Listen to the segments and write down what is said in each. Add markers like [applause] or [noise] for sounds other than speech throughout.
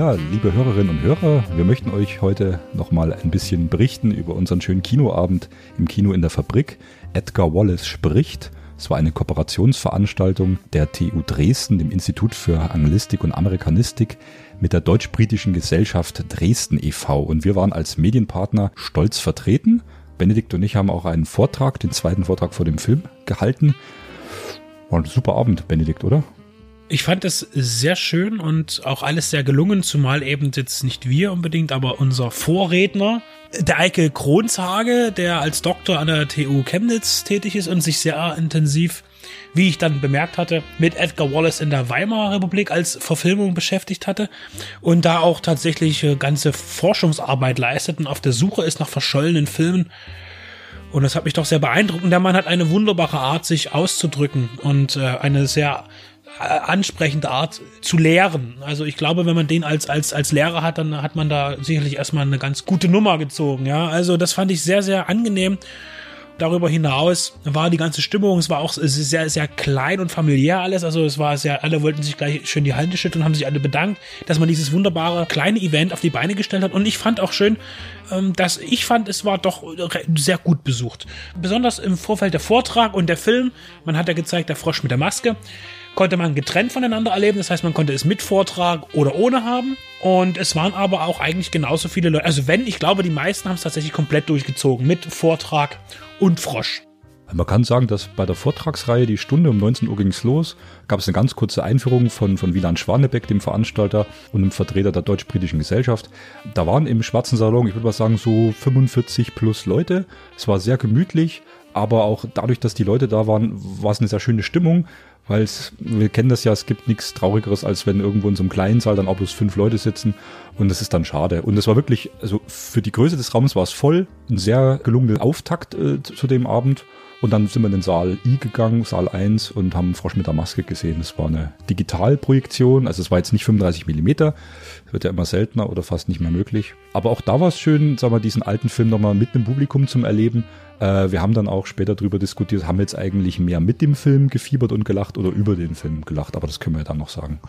Ja, liebe Hörerinnen und Hörer, wir möchten euch heute nochmal ein bisschen berichten über unseren schönen Kinoabend im Kino in der Fabrik. Edgar Wallace spricht. Es war eine Kooperationsveranstaltung der TU Dresden, dem Institut für Anglistik und Amerikanistik, mit der deutsch-britischen Gesellschaft Dresden e.V. Und wir waren als Medienpartner stolz vertreten. Benedikt und ich haben auch einen Vortrag, den zweiten Vortrag vor dem Film, gehalten. War ein super Abend, Benedikt, oder? Ich fand es sehr schön und auch alles sehr gelungen, zumal eben jetzt nicht wir unbedingt, aber unser Vorredner, der Eike Kronzhage, der als Doktor an der TU Chemnitz tätig ist und sich sehr intensiv, wie ich dann bemerkt hatte, mit Edgar Wallace in der Weimarer Republik als Verfilmung beschäftigt hatte und da auch tatsächlich äh, ganze Forschungsarbeit leistet und auf der Suche ist nach verschollenen Filmen. Und das hat mich doch sehr beeindruckt. Und der Mann hat eine wunderbare Art, sich auszudrücken und äh, eine sehr ansprechende Art zu lehren. Also ich glaube, wenn man den als, als, als Lehrer hat, dann hat man da sicherlich erstmal eine ganz gute Nummer gezogen. Ja, also das fand ich sehr, sehr angenehm. Darüber hinaus war die ganze Stimmung, es war auch sehr, sehr klein und familiär alles. Also es war sehr, alle wollten sich gleich schön die Hände schütteln und haben sich alle bedankt, dass man dieses wunderbare kleine Event auf die Beine gestellt hat. Und ich fand auch schön, ähm, dass ich fand, es war doch sehr gut besucht. Besonders im Vorfeld der Vortrag und der Film. Man hat ja gezeigt, der Frosch mit der Maske konnte man getrennt voneinander erleben. Das heißt, man konnte es mit Vortrag oder ohne haben. Und es waren aber auch eigentlich genauso viele Leute. Also wenn, ich glaube, die meisten haben es tatsächlich komplett durchgezogen mit Vortrag und Frosch. Man kann sagen, dass bei der Vortragsreihe die Stunde um 19 Uhr ging es los, gab es eine ganz kurze Einführung von, von Wieland Schwanebeck, dem Veranstalter und einem Vertreter der deutsch-britischen Gesellschaft. Da waren im Schwarzen Salon, ich würde mal sagen, so 45 plus Leute. Es war sehr gemütlich, aber auch dadurch, dass die Leute da waren, war es eine sehr schöne Stimmung weil wir kennen das ja, es gibt nichts Traurigeres, als wenn irgendwo in so einem kleinen Saal dann auch bloß fünf Leute sitzen und das ist dann schade. Und es war wirklich, also für die Größe des Raums war es voll, ein sehr gelungener Auftakt äh, zu dem Abend. Und dann sind wir in den Saal I gegangen, Saal 1 und haben Frosch mit der Maske gesehen. Das war eine Digitalprojektion, also es war jetzt nicht 35 Millimeter, wird ja immer seltener oder fast nicht mehr möglich. Aber auch da war es schön, sagen wir, diesen alten Film nochmal mit dem Publikum zum Erleben. Äh, wir haben dann auch später darüber diskutiert, haben wir jetzt eigentlich mehr mit dem Film gefiebert und gelacht oder über den Film gelacht, aber das können wir ja dann noch sagen.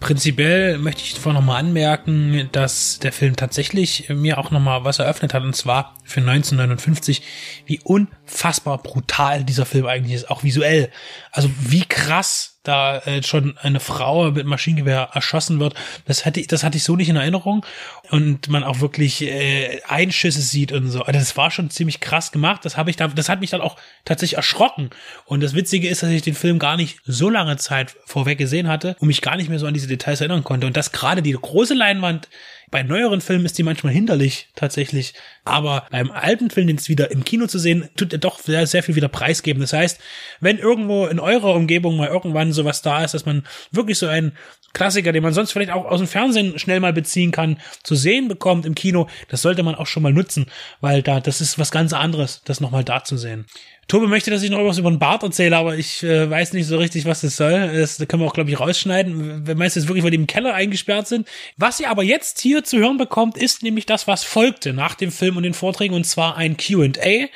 Prinzipiell möchte ich vorher nochmal anmerken, dass der Film tatsächlich mir auch nochmal was eröffnet hat, und zwar für 1959, wie unfassbar brutal dieser Film eigentlich ist, auch visuell. Also wie krass da äh, schon eine Frau mit Maschinengewehr erschossen wird. Das hatte ich, das hatte ich so nicht in Erinnerung und man auch wirklich äh, Einschüsse sieht und so. Also das war schon ziemlich krass gemacht. Das habe ich da, das hat mich dann auch tatsächlich erschrocken. Und das Witzige ist, dass ich den Film gar nicht so lange Zeit vorweg gesehen hatte und mich gar nicht mehr so an diese Details erinnern konnte. Und das gerade die große Leinwand bei neueren Filmen ist die manchmal hinderlich, tatsächlich. Aber beim alten Film, den es wieder im Kino zu sehen, tut er doch sehr, sehr viel wieder preisgeben. Das heißt, wenn irgendwo in eurer Umgebung mal irgendwann sowas da ist, dass man wirklich so einen Klassiker, den man sonst vielleicht auch aus dem Fernsehen schnell mal beziehen kann, zu sehen bekommt im Kino, das sollte man auch schon mal nutzen, weil da, das ist was ganz anderes, das nochmal da zu sehen. Tobi möchte, dass ich noch was über den Bart erzähle, aber ich äh, weiß nicht so richtig, was das soll. Das, können wir auch, glaube ich, rausschneiden. Wer meinst du, wirklich, weil die im Keller eingesperrt sind? Was ihr aber jetzt hier zu hören bekommt, ist nämlich das, was folgte nach dem Film und den Vorträgen, und zwar ein Q&A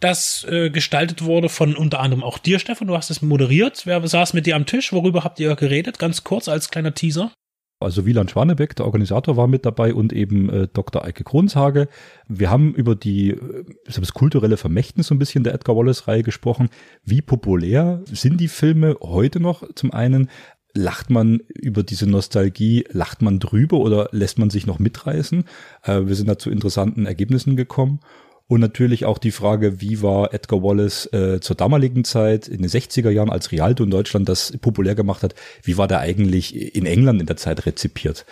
das äh, gestaltet wurde von unter anderem auch dir, Stefan. Du hast es moderiert. Wer saß mit dir am Tisch? Worüber habt ihr geredet? Ganz kurz als kleiner Teaser. Also Wieland Schwanebeck, der Organisator, war mit dabei und eben äh, Dr. Eike Kronshage. Wir haben über die äh, das kulturelle Vermächtnis so ein bisschen der Edgar Wallace-Reihe gesprochen. Wie populär sind die Filme heute noch? Zum einen, lacht man über diese Nostalgie, lacht man drüber oder lässt man sich noch mitreißen? Äh, wir sind da zu interessanten Ergebnissen gekommen. Und natürlich auch die Frage, wie war Edgar Wallace äh, zur damaligen Zeit, in den 60er Jahren, als Rialto in Deutschland das populär gemacht hat, wie war der eigentlich in England in der Zeit rezipiert?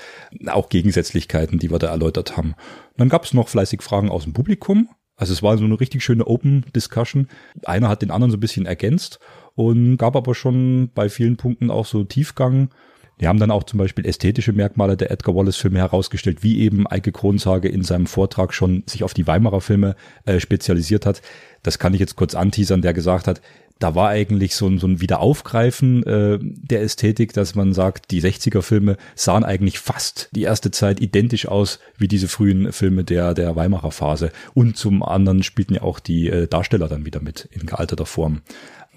Auch Gegensätzlichkeiten, die wir da erläutert haben. Dann gab es noch fleißig Fragen aus dem Publikum. Also es war so eine richtig schöne Open Discussion. Einer hat den anderen so ein bisschen ergänzt und gab aber schon bei vielen Punkten auch so Tiefgang die haben dann auch zum Beispiel ästhetische Merkmale der Edgar Wallace-Filme herausgestellt, wie eben Eike Kronzage in seinem Vortrag schon sich auf die Weimarer Filme äh, spezialisiert hat. Das kann ich jetzt kurz anteasern, der gesagt hat, da war eigentlich so ein, so ein Wiederaufgreifen äh, der Ästhetik, dass man sagt, die 60er-Filme sahen eigentlich fast die erste Zeit identisch aus wie diese frühen Filme der, der Weimarer Phase. Und zum anderen spielten ja auch die äh, Darsteller dann wieder mit in gealterter Form.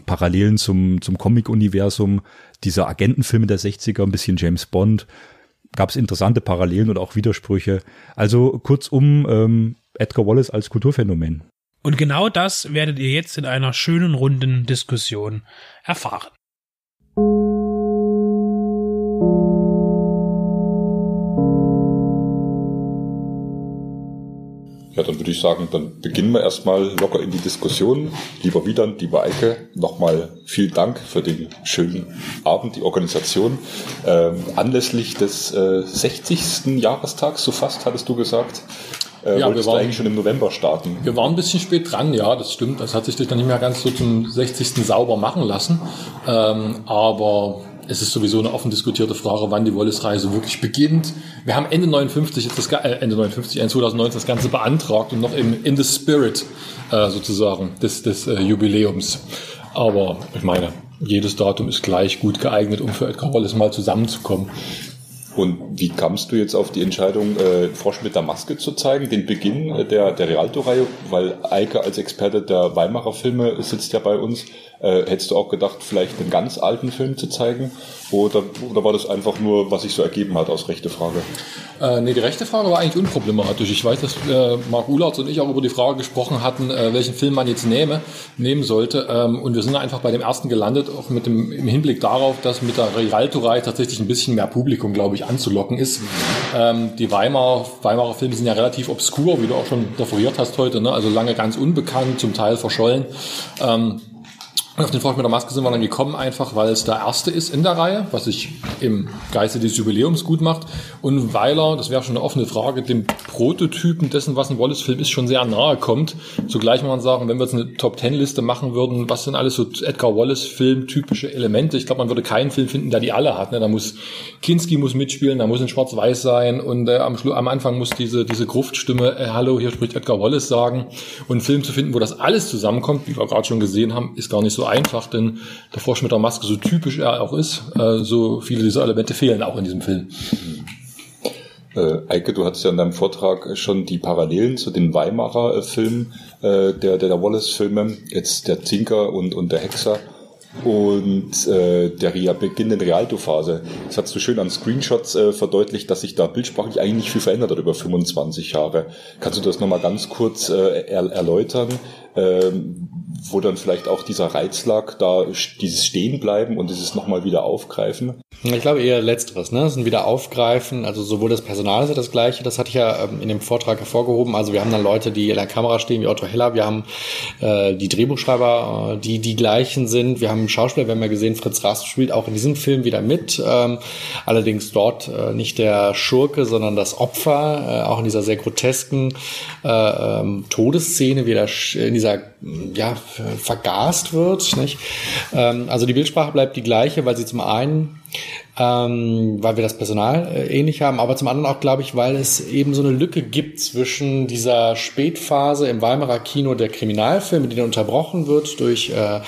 Parallelen zum, zum Comic-Universum dieser Agentenfilme der 60er, ein bisschen James Bond. gab es interessante Parallelen und auch Widersprüche. Also kurzum, ähm, Edgar Wallace als Kulturphänomen. Und genau das werdet ihr jetzt in einer schönen runden Diskussion erfahren. Ja, dann würde ich sagen, dann beginnen wir erstmal locker in die Diskussion. Lieber Wiedand, lieber Eike, nochmal vielen Dank für den schönen Abend, die Organisation. Ähm, anlässlich des äh, 60. Jahrestags, so fast hattest du gesagt, äh, ja, wir waren eigentlich schon im November starten. Wir waren ein bisschen spät dran, ja, das stimmt. Das hat sich dann nicht mehr ganz so zum 60. sauber machen lassen. Ähm, aber es ist sowieso eine offen diskutierte Frage, wann die Wallace-Reise wirklich beginnt. Wir haben Ende 59, jetzt das, äh, Ende 59, Ende 2019 das Ganze beantragt und noch im, in the spirit äh, sozusagen des, des äh, Jubiläums. Aber ich meine, jedes Datum ist gleich gut geeignet, um für Edgar Wallace mal zusammenzukommen. Und wie kamst du jetzt auf die Entscheidung, äh, Frosch mit der Maske zu zeigen, den Beginn äh, der, der Rialto-Reihe? Weil Eike als Experte der Weimarer Filme sitzt ja bei uns. Äh, hättest du auch gedacht, vielleicht einen ganz alten Film zu zeigen? Oder, oder war das einfach nur, was sich so ergeben hat aus rechte Frage? Äh, nee, die rechte Frage war eigentlich unproblematisch. Ich weiß, dass äh, Marc Ulatz und ich auch über die Frage gesprochen hatten, äh, welchen Film man jetzt nehme, nehmen sollte. Ähm, und wir sind einfach bei dem ersten gelandet, auch mit dem im Hinblick darauf, dass mit der Rialto-Reihe tatsächlich ein bisschen mehr Publikum, glaube ich, anzulocken ist. Ähm, die Weimar, Weimarer Filme sind ja relativ obskur, wie du auch schon referiert hast heute, ne? also lange ganz unbekannt, zum Teil verschollen. Ähm, auf den Frosch mit der Maske sind wir dann gekommen, einfach weil es der erste ist in der Reihe, was sich im Geiste des Jubiläums gut macht. Und weil er, das wäre schon eine offene Frage, dem Prototypen dessen, was ein Wallace-Film ist, schon sehr nahe kommt. Zugleich muss man sagen, wenn wir jetzt eine Top-Ten-Liste machen würden, was sind alles so Edgar Wallace-Film typische Elemente? Ich glaube, man würde keinen Film finden, der die alle hat. Ne? Da muss Kinski muss mitspielen, da muss ein Schwarz-Weiß sein und äh, am, am Anfang muss diese, diese Gruftstimme, äh, hallo, hier spricht Edgar Wallace sagen. Und einen Film zu finden, wo das alles zusammenkommt, wie wir gerade schon gesehen haben, ist gar nicht so so einfach, denn der Frosch mit der Maske, so typisch er auch ist, äh, so viele dieser Elemente fehlen auch in diesem Film. Äh, Eike, du hattest ja in deinem Vortrag schon die Parallelen zu den Weimarer äh, Filmen, äh, der, der, der Wallace-Filme, jetzt der Zinker und, und der Hexer und äh, der Ria beginnenden Rialto-Phase. Das hat so schön an Screenshots äh, verdeutlicht, dass sich da bildsprachlich eigentlich nicht viel verändert hat über 25 Jahre. Kannst du das nochmal ganz kurz äh, er erläutern, ähm, wo dann vielleicht auch dieser Reiz lag, da dieses Stehenbleiben und dieses nochmal wieder aufgreifen? Ich glaube eher Letzteres, ne? Das sind wieder aufgreifen, also sowohl das Personal ist ja das Gleiche, das hatte ich ja ähm, in dem Vortrag hervorgehoben. Also wir haben dann Leute, die in der Kamera stehen, wie Otto Heller, wir haben äh, die Drehbuchschreiber, äh, die die gleichen sind, wir haben Schauspieler, wir haben ja gesehen, Fritz Rast spielt auch in diesem Film wieder mit, ähm, allerdings dort äh, nicht der Schurke, sondern das Opfer, äh, auch in dieser sehr grotesken äh, ähm, Todesszene, wie er in dieser, ja, vergast wird, nicht? Ähm, also die Bildsprache bleibt die gleiche, weil sie zum einen ähm, weil wir das Personal äh, ähnlich haben, aber zum anderen auch, glaube ich, weil es eben so eine Lücke gibt zwischen dieser Spätphase im Weimarer Kino der Kriminalfilme, die dann unterbrochen wird durch äh,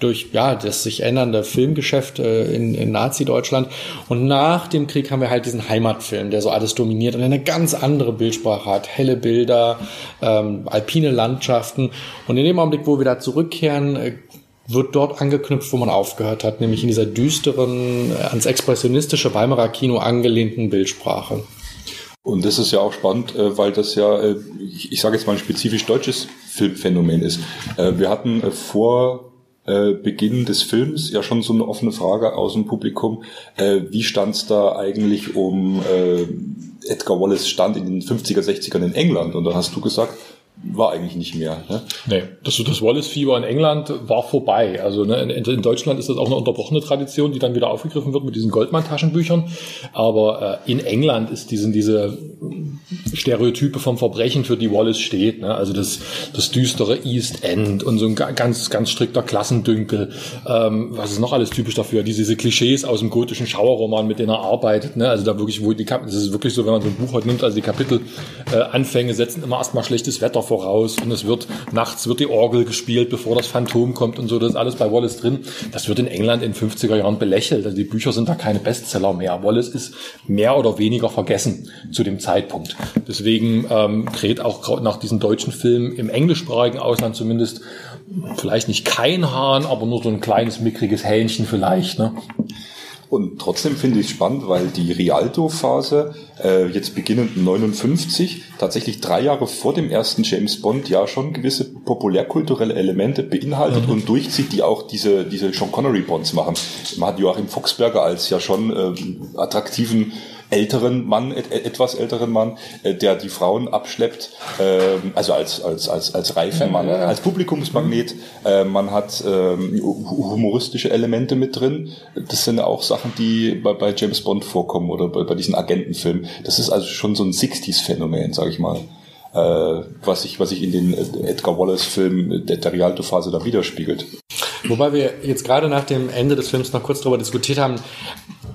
durch ja das sich ändernde Filmgeschäft äh, in, in Nazi-Deutschland. Und nach dem Krieg haben wir halt diesen Heimatfilm, der so alles dominiert und eine ganz andere Bildsprache hat. Helle Bilder, ähm, alpine Landschaften. Und in dem Augenblick, wo wir da zurückkehren, äh, wird dort angeknüpft, wo man aufgehört hat, nämlich in dieser düsteren, äh, ans expressionistische Weimarer Kino angelehnten Bildsprache. Und das ist ja auch spannend, äh, weil das ja, äh, ich sage jetzt mal ein spezifisch deutsches Filmphänomen ist. Wir hatten vor Beginn des Films ja schon so eine offene Frage aus dem Publikum. Wie stand es da eigentlich um Edgar Wallace stand in den 50er, 60ern in England? Und da hast du gesagt, war eigentlich nicht mehr. Ne? Nee, das, das Wallace-Fieber in England war vorbei. Also ne, in, in, Deutschland ist das auch eine unterbrochene Tradition, die dann wieder aufgegriffen wird mit diesen Goldmann-Taschenbüchern. Aber äh, in England ist diesen, diese Stereotype vom Verbrechen, für die Wallace steht. Ne? Also das, das düstere East End und so ein ganz, ganz strikter Klassendünkel. Ähm, was ist noch alles typisch dafür? Diese, diese Klischees aus dem gotischen Schauerroman, mit denen er arbeitet. Ne? Also da wirklich, wo die Kap das ist wirklich so, wenn man so ein Buch heute nimmt, also die Kapitelanfänge äh, setzen immer erstmal schlechtes Wetter voraus und es wird nachts wird die Orgel gespielt, bevor das Phantom kommt und so. Das ist alles bei Wallace drin. Das wird in England in 50er Jahren belächelt. Also die Bücher sind da keine Bestseller mehr. Wallace ist mehr oder weniger vergessen zu dem Zeitpunkt. Deswegen ähm, kräht auch nach diesem deutschen Film im englischsprachigen Ausland zumindest vielleicht nicht kein Hahn, aber nur so ein kleines mickriges Hähnchen vielleicht. Ne? Und trotzdem finde ich es spannend, weil die Rialto-Phase, äh, jetzt beginnend 59, tatsächlich drei Jahre vor dem ersten James Bond ja schon gewisse populärkulturelle Elemente beinhaltet mhm. und durchzieht, die auch diese, diese Sean Connery Bonds machen. Man hat Joachim Fuchsberger als ja schon äh, attraktiven älteren Mann, et, etwas älteren Mann, äh, der die Frauen abschleppt, äh, also als, als, als, als reifen Mann, als Publikumsmagnet. Äh, man hat ähm, humoristische Elemente mit drin. Das sind auch Sachen, die bei, bei James Bond vorkommen oder bei, bei diesen Agentenfilmen. Das ist also schon so ein 60s-Phänomen, sag ich mal. Äh, was sich was sich in den Edgar Wallace-Filmen der, der Rialto-Phase da widerspiegelt. Wobei wir jetzt gerade nach dem Ende des Films noch kurz darüber diskutiert haben,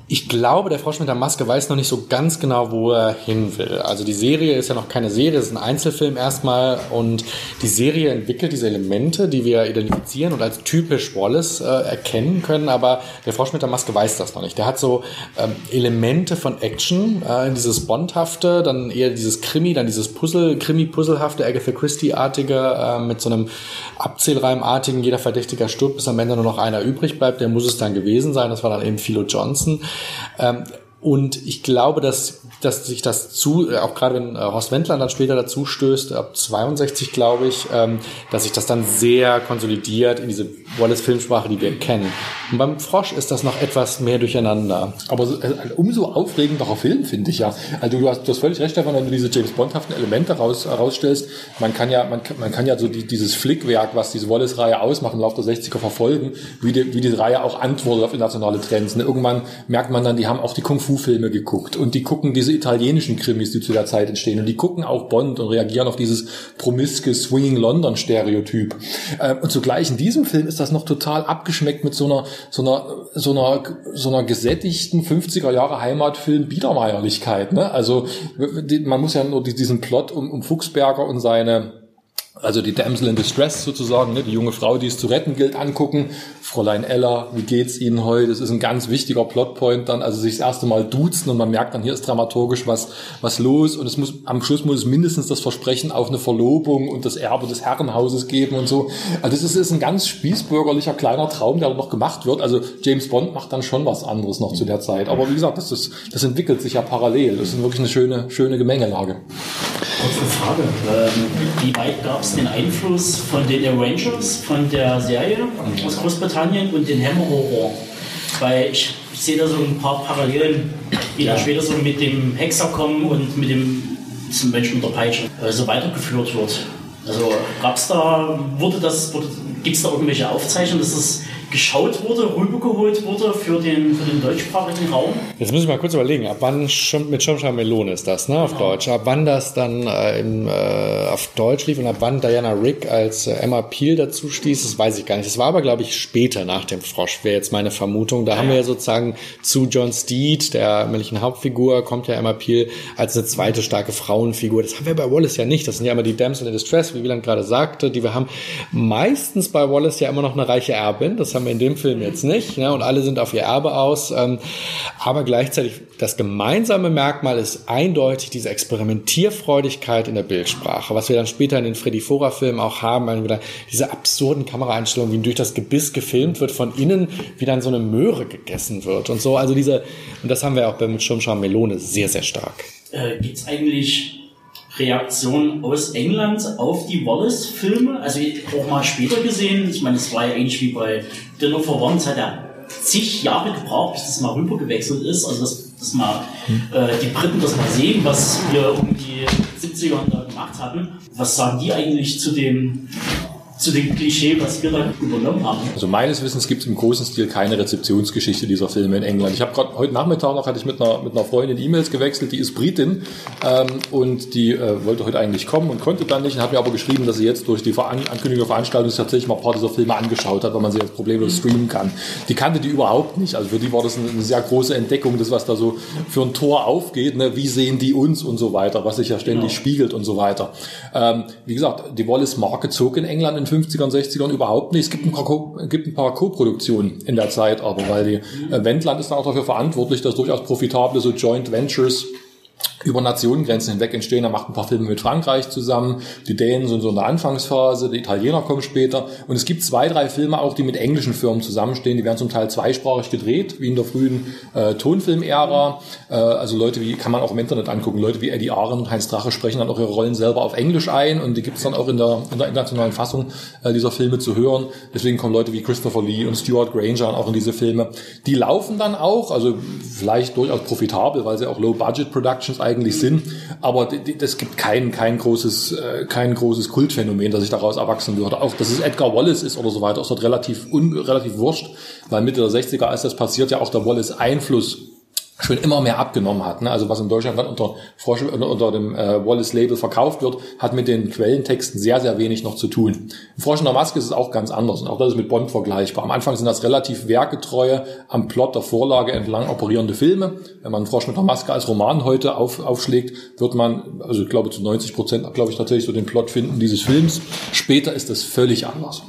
ich glaube, der Frosch mit der Maske weiß noch nicht so ganz genau, wo er hin will. Also die Serie ist ja noch keine Serie, es ist ein Einzelfilm erstmal und die Serie entwickelt diese Elemente, die wir identifizieren und als typisch Wallace äh, erkennen können, aber der Frosch mit der Maske weiß das noch nicht. Der hat so ähm, Elemente von Action, äh, dieses Bondhafte, dann eher dieses Krimi, dann dieses Puzzle, Krimi-Puzzlehafte, Agatha Christie-artige, äh, mit so einem Abzählreimartigen, jeder Verdächtiger stirbt, bis am Ende nur noch einer übrig bleibt, der muss es dann gewesen sein, das war dann eben Philo Johnson. Ähm, und ich glaube, dass, dass sich das zu, äh, auch gerade wenn äh, Horst Wendland dann später dazu stößt, ab 62 glaube ich, ähm, dass sich das dann sehr konsolidiert in diese Wallace-Filmsprache, die wir kennen. Und beim Frosch ist das noch etwas mehr durcheinander. Aber also, umso aufregenderer Film, finde ich ja. Also du hast, du hast völlig recht, Stefan, wenn du diese James Bond-haften Elemente raus, rausstellst. Man kann ja, man, man kann ja so die, dieses Flickwerk, was diese Wallace-Reihe ausmacht, im Laufe der 60er verfolgen, wie die, wie die Reihe auch antwortet auf internationale Trends. Ne? Irgendwann merkt man dann, die haben auch die Kung Fu Fu-Filme geguckt und die gucken diese italienischen Krimis, die zu der Zeit entstehen und die gucken auch Bond und reagieren auf dieses promiske Swinging London Stereotyp. Ähm, und zugleich in diesem Film ist das noch total abgeschmeckt mit so einer so einer so einer so einer gesättigten 50er Jahre Heimatfilm Biedermeierlichkeit. Ne? Also man muss ja nur diesen Plot um, um Fuchsberger und seine also die Damsel in Distress sozusagen, ne, die junge Frau, die es zu retten gilt, angucken. Fräulein Ella, wie geht's Ihnen heute? Das ist ein ganz wichtiger Plotpoint dann, also sich das erste Mal duzen und man merkt dann, hier ist dramaturgisch was, was los und es muss, am Schluss muss es mindestens das Versprechen auf eine Verlobung und das Erbe des Herrenhauses geben und so. Also das ist, ist ein ganz spießbürgerlicher kleiner Traum, der noch gemacht wird. Also James Bond macht dann schon was anderes noch zu der Zeit. Aber wie gesagt, das ist, das entwickelt sich ja parallel. Das ist wirklich eine schöne, schöne Gemengelage. Kurze Frage. Ähm, wie weit gab es den Einfluss von den Avengers, von der Serie aus Großbritannien und den Hammer Horror? Weil ich, sehe da so ein paar Parallelen, die ja. später so mit dem Hexer kommen und mit dem zum Menschen mit der Peitsche äh, so weitergeführt wird. Also gab es da, wurde das, gibt es da irgendwelche Aufzeichnungen, dass es geschaut wurde, rübergeholt wurde für den, für den deutschsprachigen Raum. Jetzt muss ich mal kurz überlegen, ab wann mit Schirmschar Melone ist das, ne, auf genau. Deutsch. Ab wann das dann äh, im, äh, auf Deutsch lief und ab wann Diana Rick als äh, Emma Peel dazu stieß, das weiß ich gar nicht. Das war aber, glaube ich, später nach dem Frosch, wäre jetzt meine Vermutung. Da ja, haben wir ja sozusagen zu John Steed, der männlichen Hauptfigur, kommt ja Emma Peel als eine zweite starke Frauenfigur. Das haben wir bei Wallace ja nicht. Das sind ja immer die Damsel in Distress, wie Wieland gerade sagte, die wir haben. Meistens bei Wallace ja immer noch eine reiche Erbin. Das haben wir in dem Film jetzt nicht. Ne? Und alle sind auf ihr Erbe aus. Ähm, aber gleichzeitig das gemeinsame Merkmal ist eindeutig diese Experimentierfreudigkeit in der Bildsprache, was wir dann später in den Freddy Fora Filmen auch haben, wieder diese absurden Kameraeinstellungen, wie durch das Gebiss gefilmt wird, von innen wie dann so eine Möhre gegessen wird und so. Also diese, und das haben wir auch bei Schirmscham Melone sehr, sehr stark. Äh, Gibt es eigentlich Reaktionen aus England auf die Wallace-Filme? Also auch mal später gesehen, ich meine, es war ja ähnlich wie bei Dinner for One, es hat ja zig Jahre gebraucht, bis das mal rüber gewechselt ist. Also dass, dass mal äh, die Briten das mal sehen, was wir um die 70er da gemacht hatten. Was sagen die eigentlich zu dem zu dem Klischee, was wir da übernommen haben. Also meines Wissens gibt es im großen Stil keine Rezeptionsgeschichte dieser Filme in England. Ich habe gerade heute Nachmittag noch hatte ich mit einer mit einer Freundin E-Mails gewechselt, die ist Britin ähm, und die äh, wollte heute eigentlich kommen und konnte dann nicht und hat mir aber geschrieben, dass sie jetzt durch die Veran Ankündigung der Veranstaltung tatsächlich mal ein paar dieser Filme angeschaut hat, weil man sie jetzt problemlos streamen kann. Die kannte die überhaupt nicht. Also für die war das eine, eine sehr große Entdeckung, das was da so für ein Tor aufgeht. Ne? Wie sehen die uns und so weiter, was sich ja ständig genau. spiegelt und so weiter. Ähm, wie gesagt, die Wallace-Marke zog in England in 50ern, 60ern überhaupt nicht. Es gibt ein paar, Co gibt ein paar Co-Produktionen in der Zeit, aber weil die äh, Wendland ist dann auch dafür verantwortlich, dass durchaus profitable so Joint Ventures über Nationengrenzen hinweg entstehen. Er macht ein paar Filme mit Frankreich zusammen. Die Dänen sind so in der Anfangsphase, die Italiener kommen später. Und es gibt zwei, drei Filme auch, die mit englischen Firmen zusammenstehen. Die werden zum Teil zweisprachig gedreht, wie in der frühen äh, Tonfilmära. Äh, also Leute wie, kann man auch im Internet angucken, Leute wie Eddie Aaron und Heinz Drache sprechen dann auch ihre Rollen selber auf Englisch ein. Und die gibt es dann auch in der, in der internationalen Fassung äh, dieser Filme zu hören. Deswegen kommen Leute wie Christopher Lee und Stuart Granger auch in diese Filme. Die laufen dann auch, also vielleicht durchaus profitabel, weil sie auch Low-Budget-Productions eigentlich eigentlich sind. Aber es gibt kein, kein großes, äh, kein großes Kultphänomen, das sich daraus erwachsen würde. Auch, dass es Edgar Wallace ist oder so weiter, ist dort relativ, un, relativ wurscht, weil Mitte der 60er, als das passiert, ja auch der Wallace Einfluss schon immer mehr abgenommen hat. Ne? Also was in Deutschland unter, unter, unter dem äh, Wallace-Label verkauft wird, hat mit den Quellentexten sehr, sehr wenig noch zu tun. Im Frosch in der Maske ist es auch ganz anders und auch das ist mit Bond vergleichbar. Am Anfang sind das relativ werketreue, am Plot der Vorlage entlang operierende Filme. Wenn man Frosch mit der Maske als Roman heute auf, aufschlägt, wird man, also ich glaube zu 90 Prozent, glaube ich tatsächlich so den Plot finden dieses Films. Später ist das völlig anders.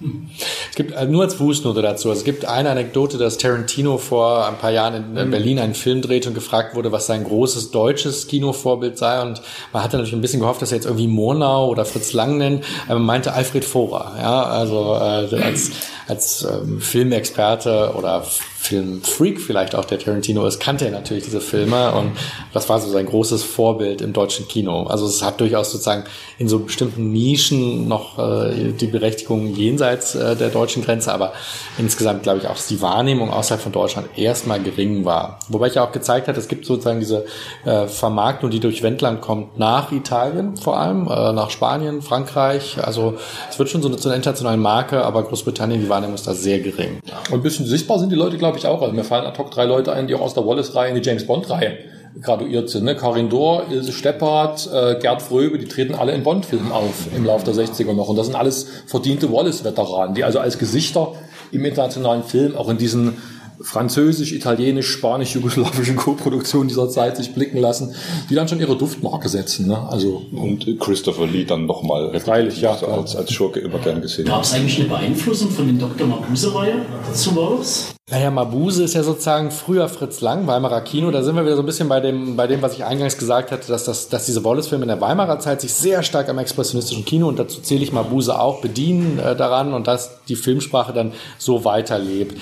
Es [laughs] gibt äh, nur als Fußnote dazu. Es gibt eine Anekdote, dass Tarantino vor ein paar Jahren in mhm. Berlin einen Film drehte und gefragt wurde, was sein großes deutsches Kinovorbild sei. Und man hatte natürlich ein bisschen gehofft, dass er jetzt irgendwie Murnau oder Fritz Lang nennt. Aber man meinte Alfred Vorer. Ja, also äh, als als ähm, Filmexperte oder Filmfreak vielleicht auch der Tarantino ist, kannte er natürlich diese Filme und das war so sein großes Vorbild im deutschen Kino. Also es hat durchaus sozusagen in so bestimmten Nischen noch äh, die Berechtigung jenseits äh, der deutschen Grenze, aber insgesamt glaube ich auch, dass die Wahrnehmung außerhalb von Deutschland erstmal gering war. Wobei ich ja auch gezeigt hat, es gibt sozusagen diese äh, Vermarktung, die durch Wendland kommt, nach Italien vor allem, äh, nach Spanien, Frankreich. Also es wird schon so eine, so eine internationale Marke, aber Großbritannien, die Wahrnehmung ist da sehr gering. Und ein bisschen sichtbar sind die Leute, glaube ich, auch. Also mir fallen ad hoc drei Leute ein, die auch aus der Wallace-Reihe in die James Bond-Reihe graduiert sind. Ne? Karin Dohr, Ilse Steppert, äh, Gerd Fröbe, die treten alle in Bond-Filmen auf im Laufe der 60er noch. Und das sind alles verdiente Wallace-Veteranen, die also als Gesichter im internationalen Film auch in diesen französisch, italienisch, spanisch, jugoslawischen Co-Produktionen dieser Zeit sich blicken lassen, die dann schon ihre Duftmarke setzen. Ne? Also und Christopher Lee dann nochmal freilich ja, als, als Schurke immer gern gesehen. Gab es eigentlich eine Beeinflussung von den Dr. Mabuse-Reihe zu Wallace? Naja, Mabuse ist ja sozusagen früher Fritz Lang, Weimarer Kino. Da sind wir wieder so ein bisschen bei dem, bei dem, was ich eingangs gesagt hatte, dass, das, dass diese Wallace-Filme in der Weimarer Zeit sich sehr stark am expressionistischen Kino, und dazu zähle ich Mabuse auch, bedienen äh, daran und dass die Filmsprache dann so weiterlebt.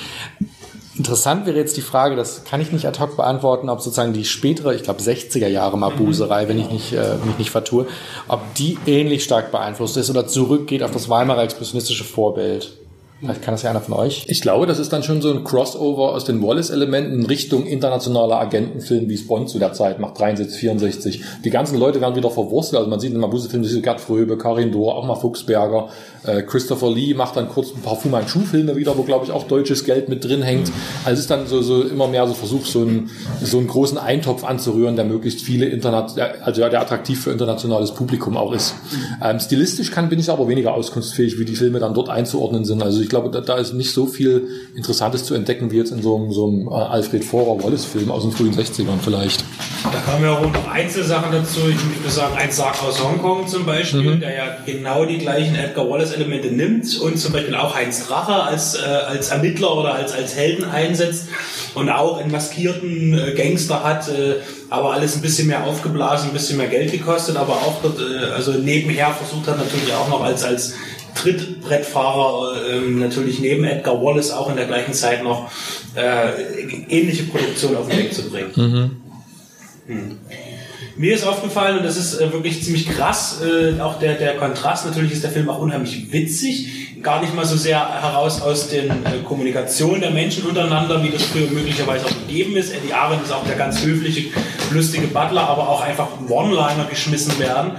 Interessant wäre jetzt die Frage, das kann ich nicht ad hoc beantworten, ob sozusagen die spätere, ich glaube 60er Jahre Mabuserei, wenn ich nicht, äh, mich nicht vertue, ob die ähnlich stark beeinflusst ist oder zurückgeht auf das Weimarer expressionistische Vorbild. Vielleicht kann das ja einer von euch. Ich glaube, das ist dann schon so ein Crossover aus den Wallace-Elementen in Richtung internationaler Agentenfilm, wie es Bond zu der Zeit macht, 63, 64. Die ganzen Leute werden wieder verwurzelt. Also man sieht in Mabuse-Filmen, Gerd Fröbe, Karin Dohr, auch mal Fuchsberger, äh, Christopher Lee macht dann kurz ein paar Fu Manchu-Filme wieder, wo, glaube ich, auch deutsches Geld mit drin hängt. Also es ist dann so, so immer mehr so Versuch, so einen, so einen großen Eintopf anzurühren, der möglichst viele Internet, also ja, der attraktiv für internationales Publikum auch ist. Ähm, stilistisch kann, bin ich aber weniger auskunftsfähig, wie die Filme dann dort einzuordnen sind. Also ich glaube, da, da ist nicht so viel Interessantes zu entdecken, wie jetzt in so einem, so einem äh, Alfred Vorer Wallace-Film aus den frühen 60ern vielleicht. Da kamen ja auch noch Einzelsachen dazu. Ich würde sagen, ein Sarg aus Hongkong zum Beispiel, mhm. der ja genau die gleichen Edgar Wallace Elemente nimmt und zum Beispiel auch Heinz Drache als, äh, als Ermittler oder als, als Helden einsetzt und auch einen maskierten äh, Gangster hat, äh, aber alles ein bisschen mehr aufgeblasen, ein bisschen mehr Geld gekostet, aber auch dort, äh, also nebenher versucht hat natürlich auch noch als, als Trittbrettfahrer äh, natürlich neben Edgar Wallace auch in der gleichen Zeit noch äh, ähnliche Produktion auf den Weg zu bringen. Mhm. Hm. Mir ist aufgefallen, und das ist äh, wirklich ziemlich krass, äh, auch der, der Kontrast, natürlich ist der Film auch unheimlich witzig, gar nicht mal so sehr heraus aus den äh, Kommunikationen der Menschen untereinander, wie das früher möglicherweise auch gegeben ist. Eddie Arendt ist auch der ganz höfliche, lustige Butler, aber auch einfach One-Liner geschmissen werden.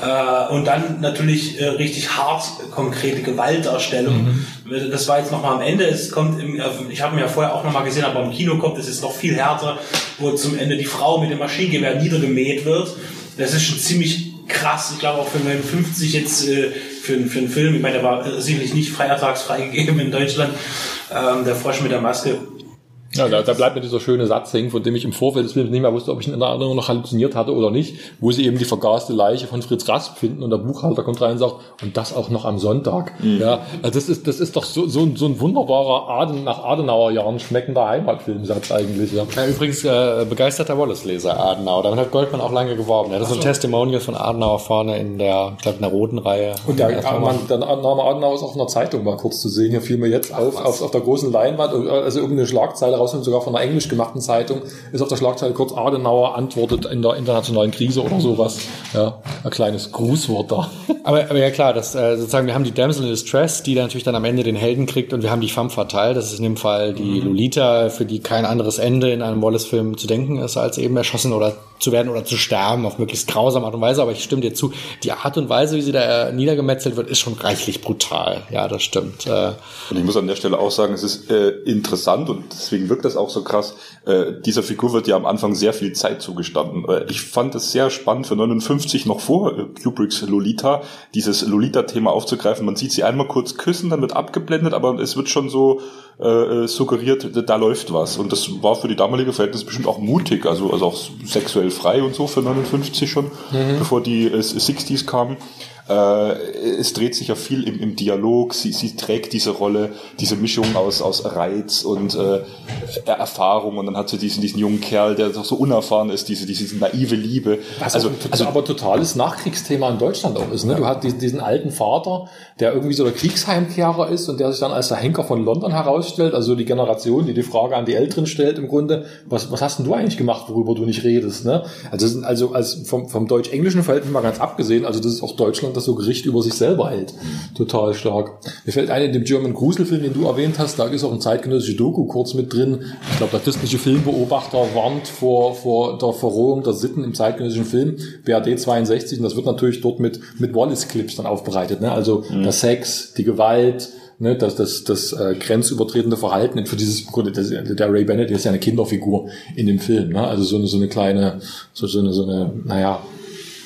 Äh, und dann natürlich äh, richtig hart konkrete Gewaltdarstellung. Mhm. Das war jetzt nochmal am Ende. Es kommt im, ich habe mir ja vorher auch nochmal gesehen, aber im Kino kommt es jetzt noch viel härter, wo zum Ende die Frau mit dem Maschinengewehr niedergemäht wird. Das ist schon ziemlich krass. Ich glaube auch für 59 jetzt äh, für, für einen Film. Ich meine, der war sicherlich nicht feiertagsfrei gegeben in Deutschland. Ähm, der Frosch mit der Maske Ja, da, da bleibt mir dieser schöne Satz hängen, von dem ich im Vorfeld des Films nicht mehr wusste, ob ich ihn in der Erinnerung noch halluziniert hatte oder nicht, wo sie eben die vergaste Leiche von Fritz Rasp finden und der Buchhalter kommt rein und sagt, und das auch noch am Sonntag. Ja, also das ist, das ist doch so, so, ein- so ein wunderbarer Aden, nach Adenauer Jahren schmeckender Heimatfilmsatz eigentlich. Ja. Ja, übrigens äh, begeisterter Wallace-Leser Adenauer. Damit hat Goldman auch lange geworben. Er hat so ein Testimonial von Adenauer vorne in der, ich glaube, in der roten Reihe. Und der, Ja, man, der Name Adenauer ist auch in der Zeitung mal kurz zu sehen. Hier fiel mir jetzt auf, auf, auf der großen Leinwand, also irgendeine Schlagzeile raus, sogar von einer englisch gemachten Zeitung, ist auf der Schlagzeile kurz Adenauer antwortet in der internationalen Krise oder sowas. Ja, ein kleines Grußwort da. [laughs] Aber, aber ja klar, das, äh, sozusagen, wir haben die Damsel in Distress, die dann natürlich dann am Ende den Helden kriegt und wir haben die femme fatale, das ist in dem Fall die Lolita, für die kein anderes Ende in einem Wallace-Film zu denken ist, als eben erschossen oder zu werden oder zu sterben auf möglichst grausame Art und Weise. Aber ich stimme dir zu, die Art und Weise, wie sie da äh, niedergemetzelt wird, ist schon reichlich brutal. Ja, das stimmt. Äh, Und ich muss an der Stelle auch sagen, es ist äh, interessant und deswegen wirkt das auch so krass. Äh, dieser Figur wird ja am Anfang sehr viel Zeit zugestanden. Äh, ich fand es sehr spannend für 59 noch vor Kubricks Lolita, dieses Lolita-Thema aufzugreifen. Man sieht sie einmal kurz küssen, dann wird abgeblendet, aber es wird schon so suggeriert, da läuft was. Und das war für die damalige Verhältnisse bestimmt auch mutig, also, also auch sexuell frei und so für 59 schon, bevor die äh, 60s kamen. Äh, es dreht sich ja viel im, im Dialog. Sie, sie trägt diese Rolle, diese Mischung aus, aus Reiz und äh, Erfahrung. Und dann hat sie diesen, diesen jungen Kerl, der doch so unerfahren ist, diese, diese naive Liebe. Was also, also, aber totales Nachkriegsthema in Deutschland auch ist. Ne? Du hast diesen, diesen alten Vater, der irgendwie so der Kriegsheimkehrer ist und der sich dann als der Henker von London herausstellt, also die Generation, die die Frage an die Älteren stellt im Grunde, was, was hast denn du eigentlich gemacht, worüber du nicht redest? Ne? Also, also als vom, vom deutsch-englischen Verhältnis mal ganz abgesehen, also das ist auch Deutschland, das so Gericht über sich selber hält. Total stark. Mir fällt ein, in dem German Gruselfilm, den du erwähnt hast, da ist auch ein zeitgenössische Doku kurz mit drin. Ich glaube, der christliche Filmbeobachter warnt vor, vor der Verrohung der Sitten im zeitgenössischen Film, BRD 62, und das wird natürlich dort mit, mit Wallace-Clips dann aufbereitet. Ne? Also der Sex, die Gewalt, ne, das, das, das äh, grenzübertretende Verhalten. Für dieses Grunde, das, der Ray Bennett ist ja eine Kinderfigur in dem Film. Ne? Also so eine, so eine kleine, so, so eine, so eine, naja,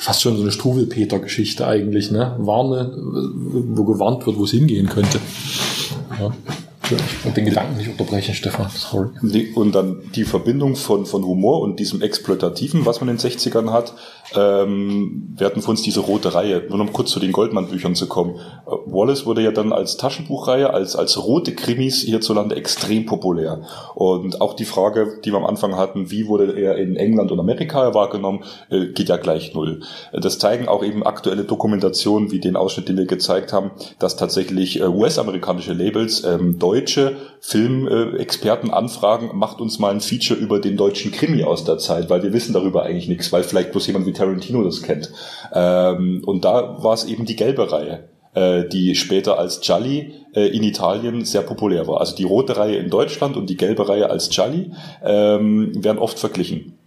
fast schon so eine Struwelpeter-Geschichte eigentlich, ne? Warne, wo gewarnt wird, wo es hingehen könnte. Ja. Wollte den Gedanken nicht unterbrechen, Stefan. Sorry. Und dann die Verbindung von, von Humor und diesem Exploitativen, was man in den 60ern hat. Ähm, wir hatten für uns diese rote Reihe, nur um kurz zu den Goldman-Büchern zu kommen. Äh, Wallace wurde ja dann als Taschenbuchreihe, als, als rote Krimis hierzulande extrem populär. Und auch die Frage, die wir am Anfang hatten, wie wurde er in England und Amerika wahrgenommen, äh, geht ja gleich null. Das zeigen auch eben aktuelle Dokumentationen, wie den Ausschnitt, den wir gezeigt haben, dass tatsächlich äh, US-amerikanische Labels ähm, deutsche Filmexperten anfragen, macht uns mal ein Feature über den deutschen Krimi aus der Zeit, weil wir wissen darüber eigentlich nichts, weil vielleicht bloß jemand wie Tarantino das kennt. Ähm, und da war es eben die gelbe Reihe äh, die später als Gialli äh, in Italien sehr populär war. Also die rote Reihe in Deutschland und die gelbe Reihe als Gialli ähm, werden oft verglichen.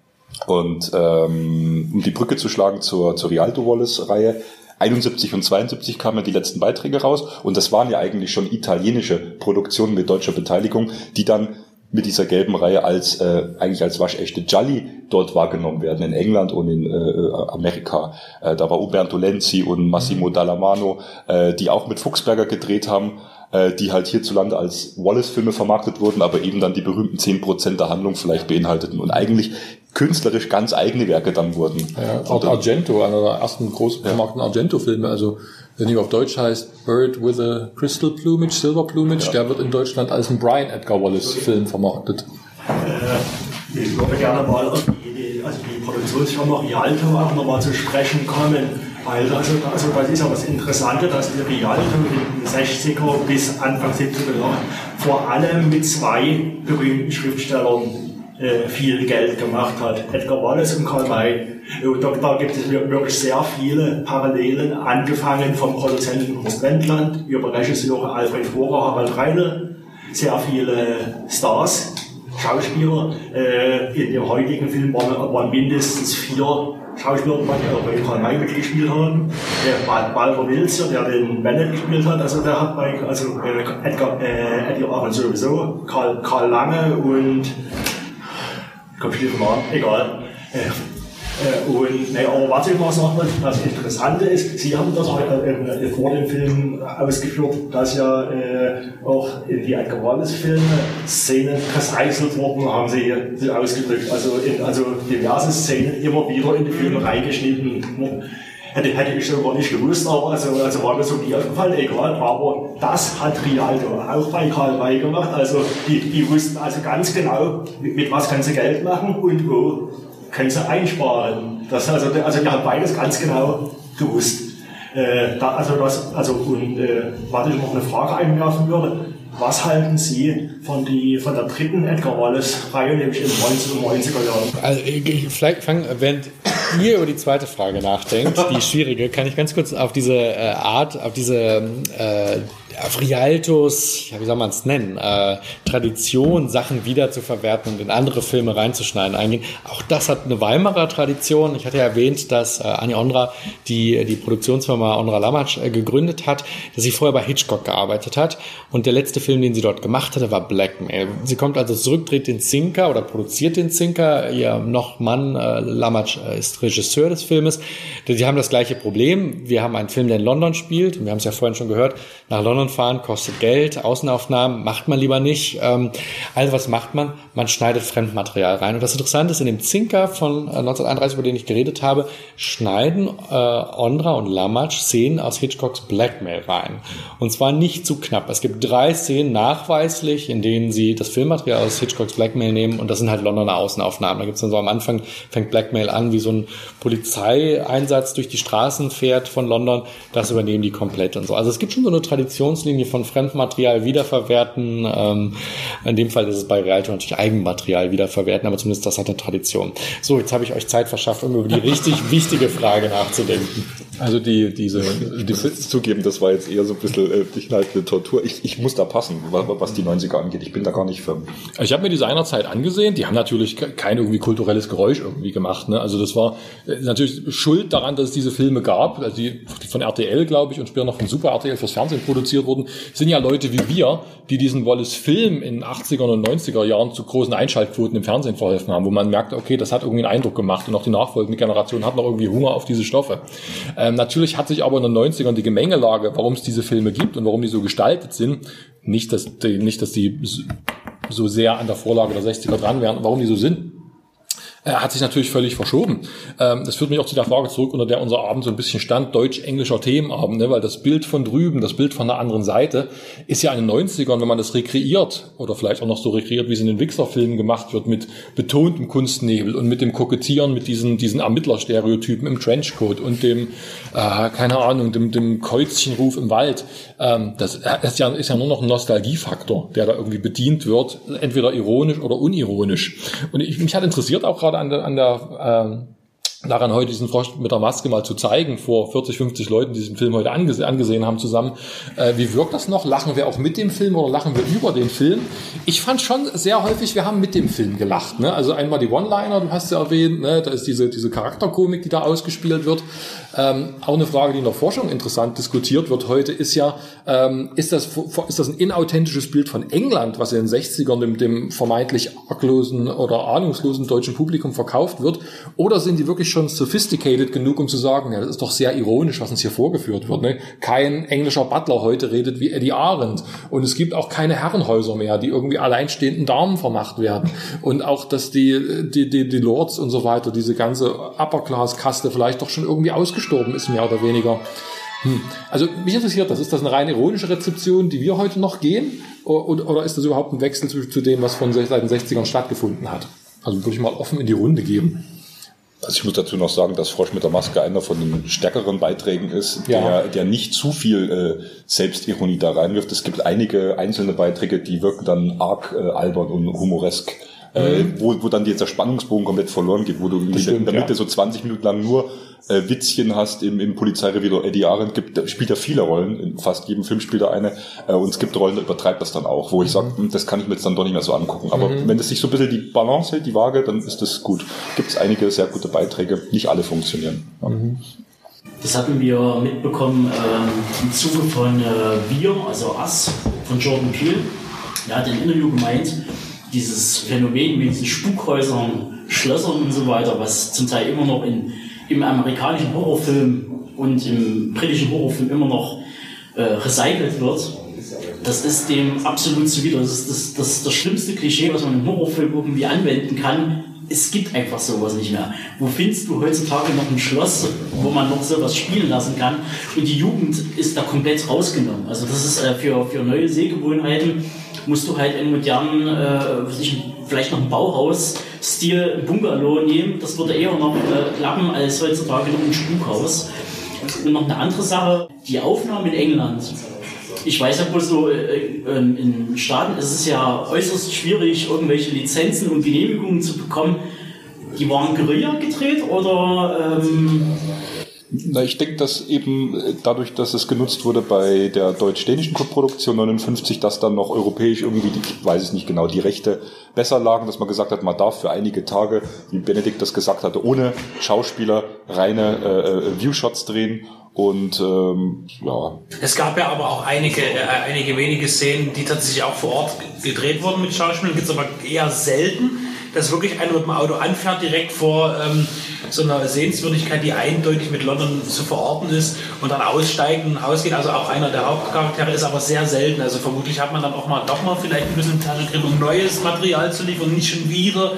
Und ähm, um die Brücke zu schlagen zur, zur Rialto Wallace-Reihe, 71 und 72 kamen die letzten Beiträge raus und das waren ja eigentlich schon italienische Produktionen mit deutscher Beteiligung, die dann mit dieser gelben Reihe als äh, eigentlich als waschechte Gialli dort wahrgenommen werden in England und in äh, Amerika. Äh, da war Umberto Lenzi und Massimo Dallamano, äh, die auch mit Fuchsberger gedreht haben, äh, die halt hierzulande als Wallace-Filme vermarktet wurden, aber eben dann die berühmten 10% der Handlung vielleicht beinhalteten und eigentlich künstlerisch ganz eigene Werke dann wurden. Ja, auch Argento, einer der ersten groß vermarkteten Argento-Filme, also wenn die auf Deutsch heißt Bird with a Crystal Plumage, Silver Plumage, der wird in Deutschland als ein Brian Edgar Wallace-Film vermarktet. Äh, ich würde gerne mal auf die, also die Produktionsfirma Rialto auch nochmal zu sprechen kommen. Weil also, also das ist ja das Interessante, dass die Rialto in den 60er bis Anfang 70er Jahre vor allem mit zwei berühmten Schriftstellern äh, viel Geld gemacht hat. Edgar Wallace und Karl May. Und Da, gibt es wirklich sehr viele Parallelen, angefangen vom Produzenten Horst Wendland über Regisseure Alfred Vorer, Harald Reine, sehr viele Stars, Schauspieler. Äh, in dem heutigen Film waren, mindestens vier Schauspieler, die bei Karl mitgespielt haben. Der Wal- Walter Wilzer, der den Bennett gespielt hat, also der hat bei, also äh, Edgar, äh, Eddie Aaron sowieso, Karl, Karl Lange und Computermann, egal. Äh, und, ne, aber was mal sagen will, das Interessante ist, Sie haben das äh, äh, vor dem Film ausgeführt, dass ja äh, auch in die Wallace-Filme Szenen verseißelt wurden, haben Sie hier ausgedrückt. Also, in, also diverse Szenen immer wieder in die Filme reingeschnitten. Hätte, hätte ich so gar nicht gewusst, aber also, also war mir so nie aufgefallen, egal. Aber das hat Rialto auch bei Karl May gemacht. Also die, die wussten also ganz genau, mit, mit was können sie Geld machen und wo können sie einsparen. Das, also, also die haben beides ganz genau gewusst. Äh, da, also das, also und äh, was ich noch eine Frage einwerfen würde, was halten Sie von, die, von der dritten Edgar Wallace-Reihe, nämlich in den 1990er Jahren? Also, ich, vielleicht fangen, während ihr über die zweite Frage nachdenkt, die [laughs] schwierige, kann ich ganz kurz auf diese äh, Art, auf diese äh, auf Rialtos, ja, wie soll man es nennen, äh, Tradition, Sachen wieder zu verwerten und in andere Filme reinzuschneiden eingehen. Auch das hat eine Weimarer Tradition. Ich hatte ja erwähnt, dass äh, Annie Ondra die, die Produktionsfirma Ondra Lamatsch äh, gegründet hat, dass sie vorher bei Hitchcock gearbeitet hat. Und der letzte Film, den sie dort gemacht hatte, war Blackmail. Sie kommt also zurück, dreht den Zinker oder produziert den Zinker. Ihr noch Mann äh, Lamatsch äh, ist Regisseur des Filmes. Sie haben das gleiche Problem. Wir haben einen Film, der in London spielt. Und wir haben es ja vorhin schon gehört. Nach London fahren kostet Geld. Außenaufnahmen macht man lieber nicht. Ähm, also was macht man? Man schneidet Fremdmaterial rein. Und das Interessante ist, in dem Zinker von 1931, über den ich geredet habe, schneiden äh, Ondra und Lamatsch Szenen aus Hitchcocks Blackmail rein. Und zwar nicht zu knapp. Es gibt drei Szenen nachweislich, in denen sie das Filmmaterial aus Hitchcocks Blackmail nehmen und das sind halt Londoner Außenaufnahmen. Da gibt es dann so am Anfang, fängt Blackmail an, wie so ein Polizeieinsatz durch die Straßen fährt von London. Das übernehmen die komplett und so. Also es gibt schon so eine Traditionslinie von Fremdmaterial wiederverwerten. Ähm, in dem Fall ist es bei Realto natürlich Eigenmaterial wiederverwerten, aber zumindest das hat eine Tradition. So, jetzt habe ich euch Zeit verschafft, um über die richtig [laughs] wichtige Frage nachzudenken. Also die, diese, die zugeben, das war jetzt eher so ein bisschen äh, dich halt eine Tortur. Ich, ich muss da passen, was die 90er angeht. Ich bin da gar nicht firm. Ich habe mir die seinerzeit angesehen. Die haben natürlich kein irgendwie kulturelles Geräusch irgendwie gemacht. Ne? Also das war äh, natürlich schuld daran, dass es diese Filme gab. Also die, von RTL, glaube ich, und später noch von Super RTL fürs Fernsehen produziert wurden, sind ja Leute wie wir, die diesen Wallace-Film in 80er und 90er Jahren zu großen Einschaltquoten im Fernsehen verholfen haben, wo man merkt, okay, das hat irgendwie einen Eindruck gemacht und auch die nachfolgende Generation hat noch irgendwie Hunger auf diese Stoffe. Ähm, natürlich hat sich aber in den 90ern die Gemengelage, warum es diese Filme gibt und warum die so gestaltet sind, nicht, dass die, nicht, dass die so sehr an der Vorlage der 60er dran wären, warum die so sind, äh, hat sich natürlich völlig verschoben. Ähm, das führt mich auch zu der Frage zurück, unter der unser Abend so ein bisschen stand, deutsch-englischer Themenabend, ne? weil das Bild von drüben, das Bild von der anderen Seite, ist ja in den 90ern, wenn man das rekreiert, oder vielleicht auch noch so rekreiert, wie es in den Wixer-Filmen gemacht wird, mit betontem Kunstnebel und mit dem Kokettieren mit diesen, diesen Ermittlerstereotypen im Trenchcoat und dem, äh, keine Ahnung, dem, dem Kreuzchenruf im Wald. Ähm, das ist ja, ist ja nur noch ein Nostalgiefaktor, der da irgendwie bedient wird, entweder ironisch oder unironisch. Und ich, mich hat interessiert auch gerade an der, an der ähm, daran heute diesen Frosch mit der Maske mal zu zeigen, vor 40, 50 Leuten, die diesen Film heute angese angesehen haben zusammen. Äh, wie wirkt das noch? Lachen wir auch mit dem Film oder lachen wir über den Film? Ich fand schon sehr häufig, wir haben mit dem Film gelacht. Ne? Also einmal die One-Liner, du hast ja erwähnt, ne? da ist diese, diese Charakterkomik, die da ausgespielt wird. Ähm, auch eine Frage, die in der Forschung interessant diskutiert wird heute, ist ja, ähm, ist, das, ist das ein inauthentisches Bild von England, was in den 60ern dem, dem vermeintlich arglosen oder ahnungslosen deutschen Publikum verkauft wird? Oder sind die wirklich schon sophisticated genug, um zu sagen, ja, das ist doch sehr ironisch, was uns hier vorgeführt wird. Ne? Kein englischer Butler heute redet wie Eddie Arendt. Und es gibt auch keine Herrenhäuser mehr, die irgendwie alleinstehenden Damen vermacht werden. Und auch, dass die, die, die, die Lords und so weiter, diese ganze Upper-Class-Kaste vielleicht doch schon irgendwie ausgestorben ist, mehr oder weniger. Hm. Also mich interessiert das. Ist das eine rein ironische Rezeption, die wir heute noch gehen? Oder, oder ist das überhaupt ein Wechsel zu, zu dem, was von seit den 60ern stattgefunden hat? Also würde ich mal offen in die Runde geben. Also ich muss dazu noch sagen, dass Frosch mit der Maske einer von den stärkeren Beiträgen ist, ja. der, der nicht zu viel äh, Selbstironie da reinwirft. Es gibt einige einzelne Beiträge, die wirken dann arg äh, albern und humoresk. Äh, mhm. wo, wo dann dieser Spannungsbogen komplett verloren geht, wo du stimmt, in der Mitte ja. so 20 Minuten lang nur äh, Witzchen hast im, im Polizeirevier Eddie Arendt gibt, spielt ja viele Rollen, in fast jedem Film spielt er eine äh, und es gibt Rollen, da übertreibt das dann auch, wo ich sage, mhm. das kann ich mir jetzt dann doch nicht mehr so angucken. Aber mhm. wenn es sich so ein bisschen die Balance hält, die Waage, dann ist das gut. Gibt es einige sehr gute Beiträge, nicht alle funktionieren. Ja. Mhm. Das hatten wir mitbekommen ähm, im Zuge von äh, Wir, also Us, von Jordan Peele. Er hat im Interview gemeint, dieses Phänomen mit diesen Spukhäusern, Schlössern und so weiter, was zum Teil immer noch in, im amerikanischen Horrorfilm und im britischen Horrorfilm immer noch äh, recycelt wird, das ist dem absolut zuwider. Das ist das, das, das schlimmste Klischee, was man im Horrorfilm irgendwie anwenden kann. Es gibt einfach sowas nicht mehr. Wo findest du heutzutage noch ein Schloss, wo man noch sowas spielen lassen kann? Und die Jugend ist da komplett rausgenommen. Also das ist äh, für, für neue Sehgewohnheiten musst du halt einen modernen, äh, sich vielleicht noch einen Bauhaus-Stil Bungalow nehmen. Das würde eher noch äh, klappen als heutzutage noch ein Spukhaus. Und noch eine andere Sache, die Aufnahmen in England. Ich weiß ja bloß so, äh, ähm, in Staaten ist es ja äußerst schwierig, irgendwelche Lizenzen und Genehmigungen zu bekommen. Die waren Guerilla gedreht oder ähm, na, ich denke, dass eben äh, dadurch, dass es genutzt wurde bei der deutsch-dänischen Koproduktion 59, dass dann noch europäisch irgendwie, ich weiß es nicht genau, die Rechte besser lagen, dass man gesagt hat, man darf für einige Tage, wie Benedikt das gesagt hatte, ohne Schauspieler reine äh, äh Viewshots drehen und ähm, ja. Es gab ja aber auch einige, äh, einige wenige Szenen, die tatsächlich auch vor Ort gedreht wurden mit Schauspielern, gibt es aber eher selten dass wirklich einer mit dem Auto anfährt, direkt vor ähm, so einer Sehenswürdigkeit, die eindeutig mit London zu verorten ist und dann aussteigt und ausgeht. Also auch einer der Hauptcharaktere ist aber sehr selten. Also vermutlich hat man dann auch mal doch mal vielleicht ein bisschen Tasche drin, um neues Material zu liefern, nicht schon wieder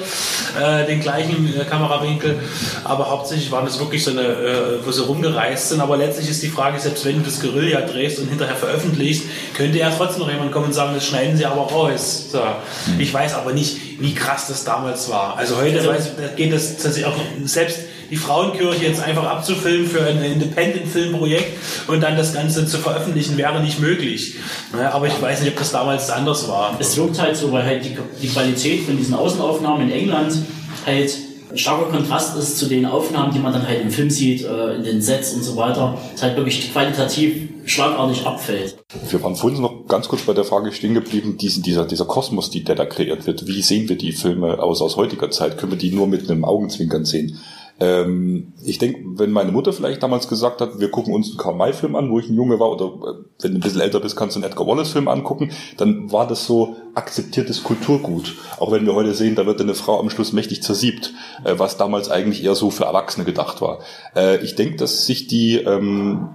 äh, den gleichen äh, Kamerawinkel. Aber hauptsächlich waren es wirklich so eine, äh, wo sie rumgereist sind. Aber letztlich ist die Frage, selbst wenn du das Guerilla drehst und hinterher veröffentlichst, könnte ja trotzdem noch jemand kommen und sagen, das schneiden sie aber raus. So. Mhm. Ich weiß aber nicht, wie krass das damals war. Also heute also, weiß, geht das tatsächlich auch selbst die Frauenkirche jetzt einfach abzufilmen für ein Independent-Filmprojekt und dann das Ganze zu veröffentlichen, wäre nicht möglich. aber ich weiß nicht, ob das damals anders war. Es wirkt halt so, weil halt die, die Qualität von diesen Außenaufnahmen in England halt starker Kontrast ist zu den Aufnahmen, die man dann halt im Film sieht, äh, in den Sets und so weiter, es halt wirklich qualitativ schlagartig abfällt. Wir waren vorhin noch ganz kurz bei der Frage stehen geblieben, diesen, dieser, dieser Kosmos, die, der da kreiert wird. Wie sehen wir die Filme aus, aus heutiger Zeit? Können wir die nur mit einem Augenzwinkern sehen? Ähm, ich denke, wenn meine Mutter vielleicht damals gesagt hat, wir gucken uns einen Karl-May-Film an, wo ich ein Junge war, oder äh, wenn du ein bisschen älter bist, kannst du einen Edgar Wallace-Film angucken, dann war das so akzeptiertes Kulturgut. Auch wenn wir heute sehen, da wird eine Frau am Schluss mächtig zersiebt, äh, was damals eigentlich eher so für Erwachsene gedacht war. Äh, ich denke, dass sich die ähm,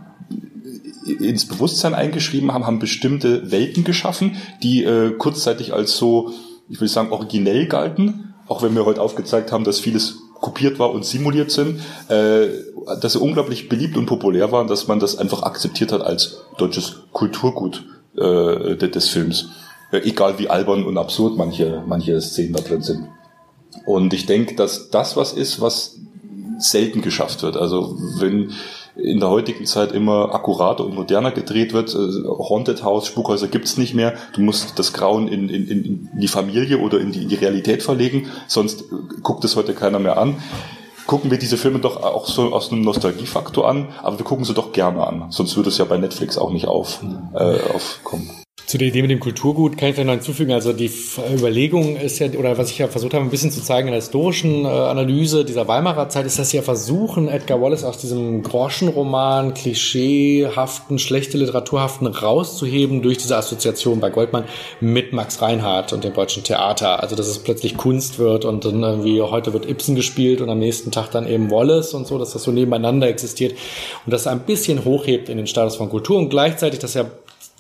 ins Bewusstsein eingeschrieben haben, haben bestimmte Welten geschaffen, die äh, kurzzeitig als so, ich will sagen, originell galten, auch wenn wir heute aufgezeigt haben, dass vieles kopiert war und simuliert sind, äh, dass sie unglaublich beliebt und populär waren, dass man das einfach akzeptiert hat als deutsches Kulturgut äh, des Films. Äh, egal wie albern und absurd manche, manche Szenen da drin sind. Und ich denke, dass das was ist, was selten geschafft wird. Also wenn in der heutigen Zeit immer akkurater und moderner gedreht wird. Äh, Haunted House, Spukhäuser gibt's nicht mehr. Du musst das Grauen in, in, in die Familie oder in die, in die Realität verlegen, sonst guckt es heute keiner mehr an gucken wir diese Filme doch auch so aus einem Nostalgiefaktor an, aber wir gucken sie doch gerne an, sonst würde es ja bei Netflix auch nicht auf, äh, aufkommen. Zu der Idee mit dem Kulturgut kann ich vielleicht noch hinzufügen. Also die Überlegung ist ja, oder was ich ja versucht habe, ein bisschen zu zeigen in der historischen äh, Analyse dieser Weimarer Zeit, ist, dass sie ja versuchen, Edgar Wallace aus diesem Groschenroman, klischeehaften, schlechte Literaturhaften rauszuheben durch diese Assoziation bei Goldmann mit Max Reinhardt und dem deutschen Theater. Also dass es plötzlich Kunst wird und dann irgendwie heute wird Ibsen gespielt und am nächsten Tag dann eben Wallace und so, dass das so nebeneinander existiert und das ein bisschen hochhebt in den Status von Kultur und gleichzeitig, dass ja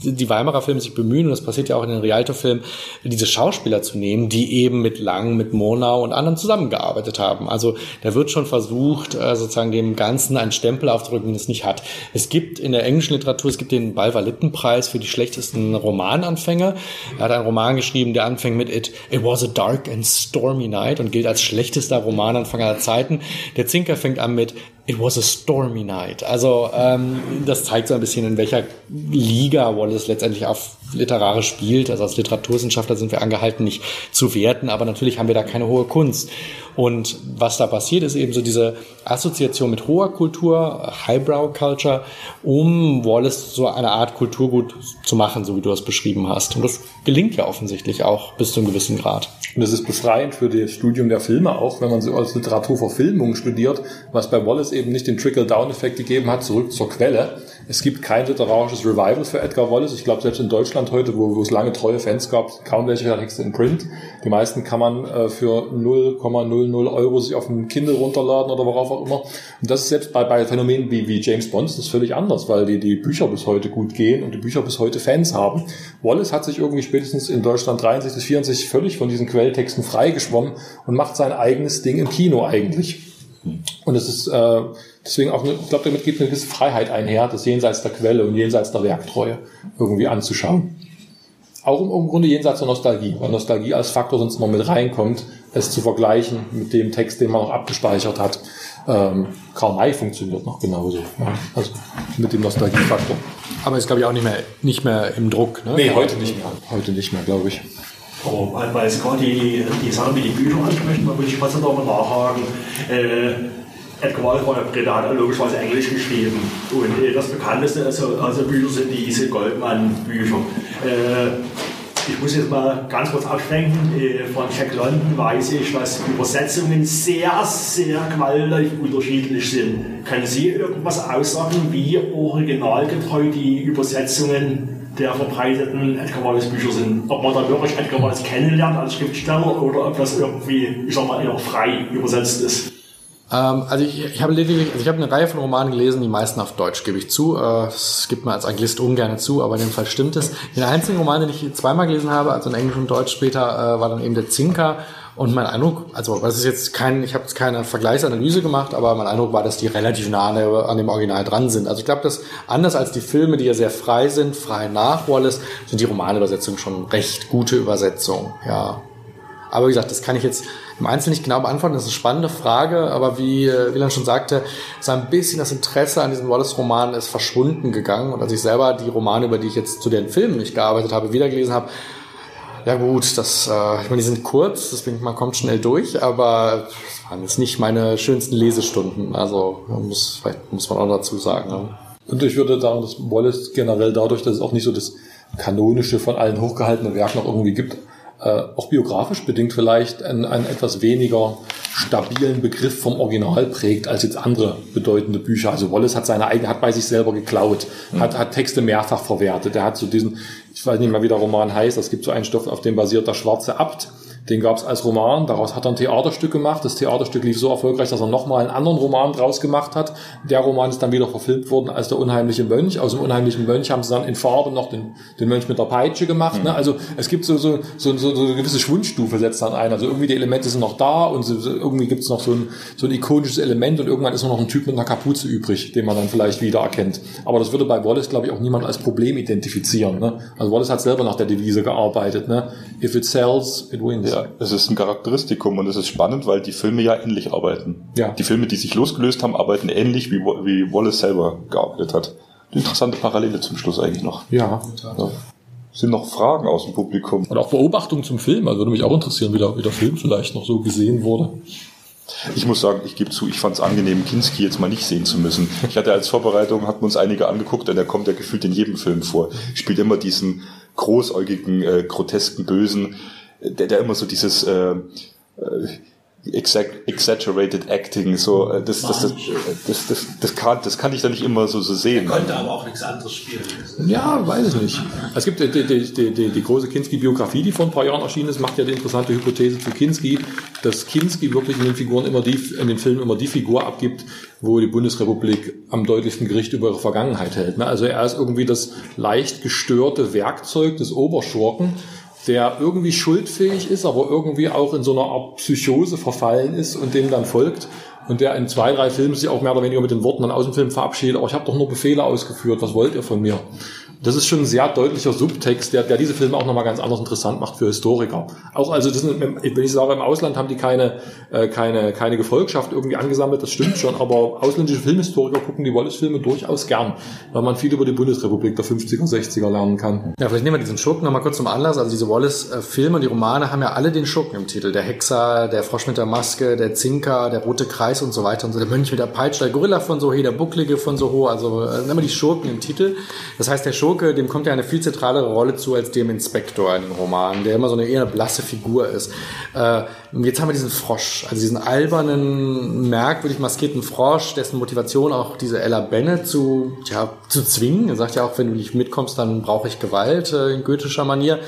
die Weimarer Filme sich bemühen, und das passiert ja auch in den Rialto-Filmen, diese Schauspieler zu nehmen, die eben mit Lang, mit Monau und anderen zusammengearbeitet haben. Also da wird schon versucht, äh, sozusagen dem Ganzen einen Stempel aufzudrücken, den es nicht hat. Es gibt in der englischen Literatur, es gibt den Balver-Litten-Preis für die schlechtesten Romananfänger. Er hat einen Roman geschrieben, der anfängt mit It, It was a dark and stormy night und gilt als schlechtester Romananfänger aller Zeiten. Der Zinker fängt an mit It was a stormy night. Also ähm, das zeigt so ein bisschen, in welcher Liga Wallace letztendlich auf literarisch spielt. Also als Literaturwissenschaftler sind wir angehalten, nicht zu werten, aber natürlich haben wir da keine hohe Kunst. Und was da passiert, ist eben so diese Assoziation mit hoher Kultur, Highbrow Culture, um Wallace so eine Art Kulturgut zu machen, so wie du es beschrieben hast. Und das gelingt ja offensichtlich auch bis zu einem gewissen Grad. Und es ist befreiend für das Studium der Filme auch, wenn man so als Literaturverfilmung studiert, was bei Wallace eben nicht den Trickle-Down-Effekt gegeben hat, zurück zur Quelle. Es gibt kein literarisches Revival für Edgar Wallace. Ich glaube, selbst in Deutschland heute, wo, wo es lange treue Fans gab, kaum welche Texte in Print. Die meisten kann man äh, für 0,00 Euro sich auf dem Kindle runterladen oder worauf auch immer. Und das ist selbst bei, bei Phänomenen wie, wie James Bond ist das völlig anders, weil die, die Bücher bis heute gut gehen und die Bücher bis heute Fans haben. Wallace hat sich irgendwie spätestens in Deutschland 63 64 völlig von diesen Quelltexten freigeschwommen und macht sein eigenes Ding im Kino eigentlich. Und es ist äh, deswegen auch, eine, ich glaube, damit geht eine gewisse Freiheit einher, das jenseits der Quelle und jenseits der Werktreue irgendwie anzuschauen. Auch im, im Grunde jenseits der Nostalgie, weil Nostalgie als Faktor sonst noch mit reinkommt, es zu vergleichen mit dem Text, den man noch abgespeichert hat. Ähm, Karl May funktioniert noch genauso. Ja, also mit dem Nostalgiefaktor. Aber ist, glaube ich, auch nicht mehr, nicht mehr im Druck. Ne? Nee, heute nicht mehr. Heute nicht mehr, glaube ich. Aber weil- es gerade die, die Sache mit den Büchern ansprechen, da würde ich fast noch mal nachhaken. Äh, Edgar Wallace war Brite, hat er logischerweise Englisch geschrieben. Und das bekannteste also, also Bücher sind diese Goldman-Bücher. Äh, ich muss jetzt mal ganz kurz abschwenken. Von Jack London weiß ich, dass Übersetzungen sehr, sehr qualitativ unterschiedlich sind. Können Sie irgendwas aussagen, wie originalgetreu die Übersetzungen der verbreiteten Edgar Wallace Bücher sind? Ob man da wirklich Edgar Wallace kennenlernt als Schriftsteller oder ob das irgendwie, ich sag mal, eher frei übersetzt ist? Ähm, also ich, ich habe lediglich, also ich habe eine Reihe von Romanen gelesen, die meisten auf Deutsch, gebe ich zu. Äh, Das gibt man als Anglist ungern zu, aber in dem Fall stimmt es. Den einzigen Roman, den ich zweimal gelesen habe, also in Englisch und Deutsch später, äh, war dann eben der Zinker. Und mein Eindruck, also das ist jetzt kein, ich habe jetzt keine Vergleichsanalyse gemacht, aber mein Eindruck war, dass die relativ nah an dem Original dran sind. Also ich glaube, dass anders als die Filme, die ja sehr frei sind, frei nach Wallace, sind die Romanübersetzungen schon recht gute Übersetzungen. Ja, aber wie gesagt, das kann ich jetzt im Einzelnen nicht genau beantworten. Das ist eine spannende Frage, aber wie äh, Wieland schon sagte, so ein bisschen das Interesse an diesem Wallace-Roman ist verschwunden gegangen. Und als ich selber die Romane, über die ich jetzt zu den Filmen nicht gearbeitet habe, wiedergelesen habe, ja gut, das, äh, ich meine, die sind kurz, deswegen man kommt schnell durch, aber es waren jetzt nicht meine schönsten Lesestunden. Also muss, vielleicht muss man auch dazu sagen. Ne? Und ich würde sagen, dass Wallace generell dadurch, dass es auch nicht so das kanonische von allen hochgehaltene Werk noch irgendwie gibt, äh, auch biografisch bedingt vielleicht einen, einen etwas weniger stabilen Begriff vom Original prägt als jetzt andere bedeutende Bücher. Also Wallace hat seine eigene, hat bei sich selber geklaut, hat, hat Texte mehrfach verwertet. Er hat so diesen, ich weiß nicht mal, wie der Roman heißt, es gibt so einen Stoff, auf dem basiert der Schwarze Abt. Den gab es als Roman, daraus hat er ein Theaterstück gemacht. Das Theaterstück lief so erfolgreich, dass er nochmal einen anderen Roman draus gemacht hat. Der Roman ist dann wieder verfilmt worden als der unheimliche Mönch. Aus dem unheimlichen Mönch haben sie dann in Farbe noch den, den Mönch mit der Peitsche gemacht. Ne? Also es gibt so, so, so, so, so eine gewisse Schwundstufe setzt dann ein. Also irgendwie die Elemente sind noch da und so, irgendwie gibt es noch so ein, so ein ikonisches Element und irgendwann ist nur noch ein Typ mit einer Kapuze übrig, den man dann vielleicht wiedererkennt. Aber das würde bei Wallace, glaube ich, auch niemand als Problem identifizieren. Ne? Also Wallace hat selber nach der Devise gearbeitet. Ne? If it sells, it wins. Ja, es ist ein Charakteristikum und es ist spannend, weil die Filme ja ähnlich arbeiten. Ja. Die Filme, die sich losgelöst haben, arbeiten ähnlich, wie, wie Wallace selber gearbeitet hat. Eine interessante Parallele zum Schluss eigentlich noch. Ja. Ja. Sind noch Fragen aus dem Publikum? Und auch Beobachtungen zum Film. Also würde mich auch interessieren, wie der, wie der Film vielleicht noch so gesehen wurde. Ich muss sagen, ich gebe zu, ich fand es angenehm, Kinski jetzt mal nicht sehen zu müssen. Ich hatte als Vorbereitung, hatten wir uns einige angeguckt und der kommt ja gefühlt in jedem Film vor. Spielt immer diesen großäugigen, äh, grotesken Bösen, der, der immer so dieses äh, äh, exact, exaggerated acting, so äh, das, das, das, das, das, das, kann, das kann ich da nicht immer so, so sehen. Konnte aber auch nichts anderes spielen. Ja, weiß ich nicht. Es gibt die, die, die, die, die große Kinski-Biografie, die vor ein paar Jahren erschienen ist, macht ja die interessante Hypothese zu Kinski, dass Kinski wirklich in den Figuren immer die, in den Filmen immer die Figur abgibt, wo die Bundesrepublik am deutlichsten Gericht über ihre Vergangenheit hält. ne? Also er ist irgendwie das leicht gestörte Werkzeug des Oberschurken, der irgendwie schuldfähig ist, aber irgendwie auch in so einer Art Psychose verfallen ist und dem dann folgt. Und der in zwei, drei Filmen sich auch mehr oder weniger mit den Worten dann aus dem Film verabschiedet, aber ich habe doch nur Befehle ausgeführt, was wollt ihr von mir? Das ist schon ein sehr deutlicher Subtext, der, der diese Filme auch nochmal ganz anders interessant macht für Historiker. Auch also, das sind, wenn ich sage, im Ausland haben die keine, äh, keine, keine Gefolgschaft irgendwie angesammelt, das stimmt schon, aber ausländische Filmhistoriker gucken die Wallace-Filme durchaus gern, weil man viel über die Bundesrepublik der 50er, 60er lernen kann. Ja, vielleicht nehmen wir diesen Schurken nochmal kurz zum Anlass. Also diese Wallace-Filme die Romane haben ja alle den Schurken im Titel. Der Hexer, der Frosch mit der Maske, der Zinker, der rote Kreis und so weiter und so. Der Mönch mit der Peitsche, der Gorilla von so hey, der Bucklige von so ho. Also äh, wir die Schurken im Titel. Das heißt, der Schurke Schurke, dem kommt ja eine viel zentralere Rolle zu als dem Inspektor in den Romanen, der immer so eine eher blasse Figur ist. Äh, jetzt haben wir diesen Frosch, also diesen albernen, merkwürdig maskierten Frosch, dessen Motivation auch diese Ella Bennett zu, ja, zu zwingen. Er sagt ja auch, wenn du nicht mitkommst, dann brauche ich Gewalt äh, in goethischer Manier.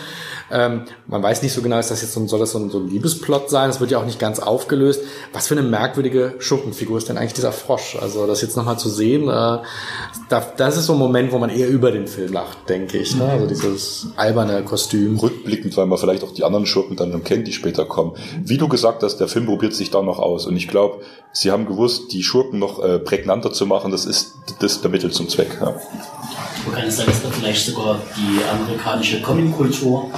Ähm, man weiß nicht so genau, ist das jetzt so, ein, soll das so ein, so ein Liebesplot sein? Das wird ja auch nicht ganz aufgelöst. Was für eine merkwürdige Schurkenfigur ist denn eigentlich dieser Frosch? Also das jetzt nochmal zu sehen, äh, da, das ist so ein Moment, wo man eher über den Film lacht, denke ich. Ne? Also dieses alberne Kostüm. Rückblickend, weil man vielleicht auch die anderen Schurken dann schon kennt, die später kommen. Wie du gesagt hast, der Film probiert sich da noch aus. Und ich glaube, sie haben gewusst, die Schurken noch äh, prägnanter zu machen, das ist das der Mittel zum Zweck. Ja. Man kann sagen, dass da vielleicht sogar die amerikanische Comic-Kultur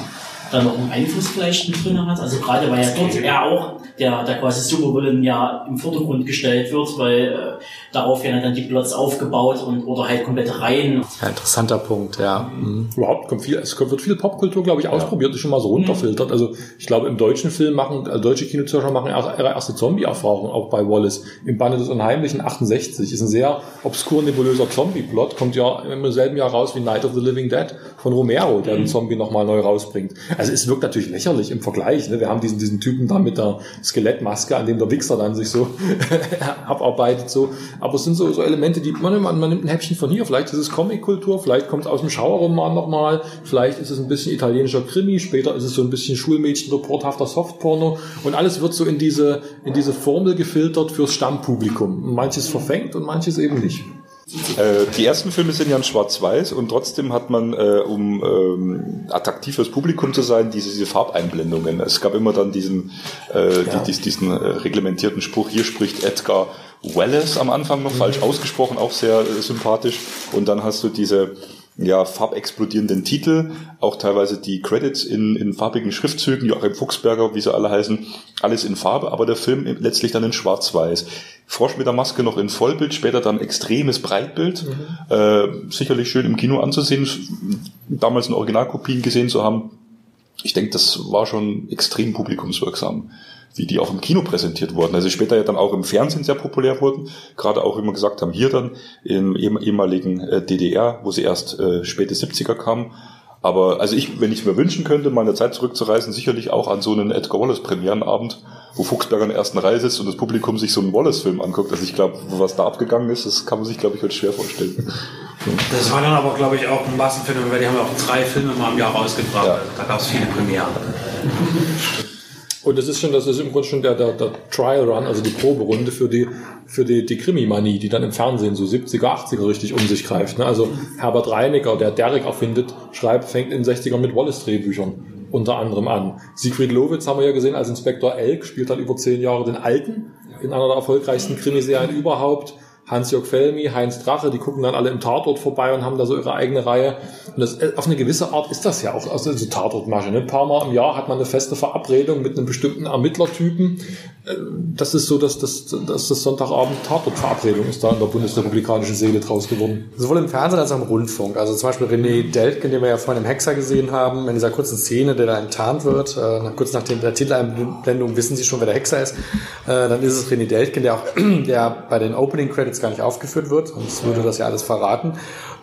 da noch einen Einfluss vielleicht mit drin hat. Also gerade weil ja dort er auch der, der quasi Supervillain ja im Vordergrund gestellt wird, weil äh, darauf werden dann die Plots aufgebaut und oder halt komplette Reihen. Ja, interessanter Punkt, ja. Mhm. Überhaupt kommt viel, es wird viel Popkultur, glaube ich, ausprobiert, ist schon mal so runterfiltert. Also ich glaube, im deutschen Film machen, äh, deutsche Kinozuschauer machen ihre erste Zombie-Erfahrung auch bei Wallace. Im Bande des Unheimlichen 68 ist ein sehr obskur nebulöser Zombie-Plot, kommt ja im selben Jahr raus wie Night of the Living Dead von Romero, der den Zombie nochmal neu rausbringt. Also es wirkt natürlich lächerlich im Vergleich. Ne? Wir haben diesen, diesen Typen da mit der Skelettmaske, an dem der Wichser dann sich so [laughs] abarbeitet. So. Aber es sind so, so Elemente, die man, man, man nimmt ein Häppchen von hier. Vielleicht ist es Comic-Kultur, vielleicht kommt es aus dem Schauerroman nochmal, vielleicht ist es ein bisschen italienischer Krimi, später ist es so ein bisschen Schulmädchen-reporthafter Softporno und alles wird so in diese, in diese Formel gefiltert fürs Stammpublikum. Manches verfängt und manches eben nicht. Äh, die ersten Filme sind ja in Schwarz-Weiß und trotzdem hat man, äh, um ähm, attraktiv fürs Publikum zu sein, diese, diese Farbeinblendungen. Es gab immer dann diesen, äh, ja. die, diesen reglementierten Spruch, hier spricht Edgar Wallace am Anfang noch, mhm. falsch ausgesprochen, auch sehr sympathisch. Und dann hast du diese ja, farbexplodierenden Titel, auch teilweise die Credits in, in farbigen Schriftzügen, Joachim Fuchsberger, wie sie alle heißen, alles in Farbe, aber der Film letztlich dann in Schwarz-Weiß. Frosch mit der Maske noch in Vollbild, später dann extremes Breitbild, mhm. äh, sicherlich schön im Kino anzusehen, damals in Originalkopien gesehen zu haben. Ich denke, das war schon extrem publikumswirksam wie die auch im Kino präsentiert wurden. Also später ja dann auch im Fernsehen sehr populär wurden. Gerade auch, wie wir gesagt haben, hier dann im ehemaligen äh, DDR, wo sie erst äh, späte 70er kamen. Aber also ich, wenn ich mir wünschen könnte, mal in der Zeit zurückzureisen, sicherlich auch an so einen Edgar Wallace Premierenabend, wo Fuchsberger in der ersten Reihe sitzt und das Publikum sich so einen Wallace-Film anguckt. Also ich glaube, was da abgegangen ist, das kann man sich, glaube ich, heute schwer vorstellen. Das war dann aber, glaube ich, auch ein Massenphänomen, weil die haben ja auch drei Filme mal im Jahr rausgebracht. Ja. Da gab es viele Premieren. Und das ist schon, das ist im Grunde schon der, der, der Trial Run, also die Proberunde für die, für die, die Krimi-Manie, die dann im Fernsehen so 70er, 80er richtig um sich greift. Ne? Also Herbert Reiniger, der Derek erfindet, schreibt, fängt in den 60ern mit Wallace-Drehbüchern unter anderem an. Siegfried Lowitz haben wir ja gesehen als Inspektor Elk, spielt dann über zehn Jahre den Alten in einer der erfolgreichsten Krimiserien überhaupt. Hans-Jörg Felmi, Heinz Drache, die gucken dann alle im Tatort vorbei und haben da so ihre eigene Reihe. Und das, äh, auf eine gewisse Art ist das ja auch also so Tatortmasche. Ne? Ein paar Mal im Jahr hat man eine feste Verabredung mit einem bestimmten Ermittlertypen. Äh, das ist so, dass das, dass das Sonntagabend Tatortverabredung ist da in der bundesrepublikanischen Seele draus geworden. Sowohl im Fernsehen als auch im Rundfunk. Also zum Beispiel René Deltgen, den wir ja vorhin im Hexer gesehen haben, in dieser kurzen Szene, der da enttarnt wird. Äh, kurz nach der Titeleinblendung wissen Sie schon, wer der Hexer ist. Äh, dann ist es René Deltgen, der auch [clears throat] der bei den Opening Credits jetzt gar nicht aufgeführt wird, sonst würde das ja alles verraten.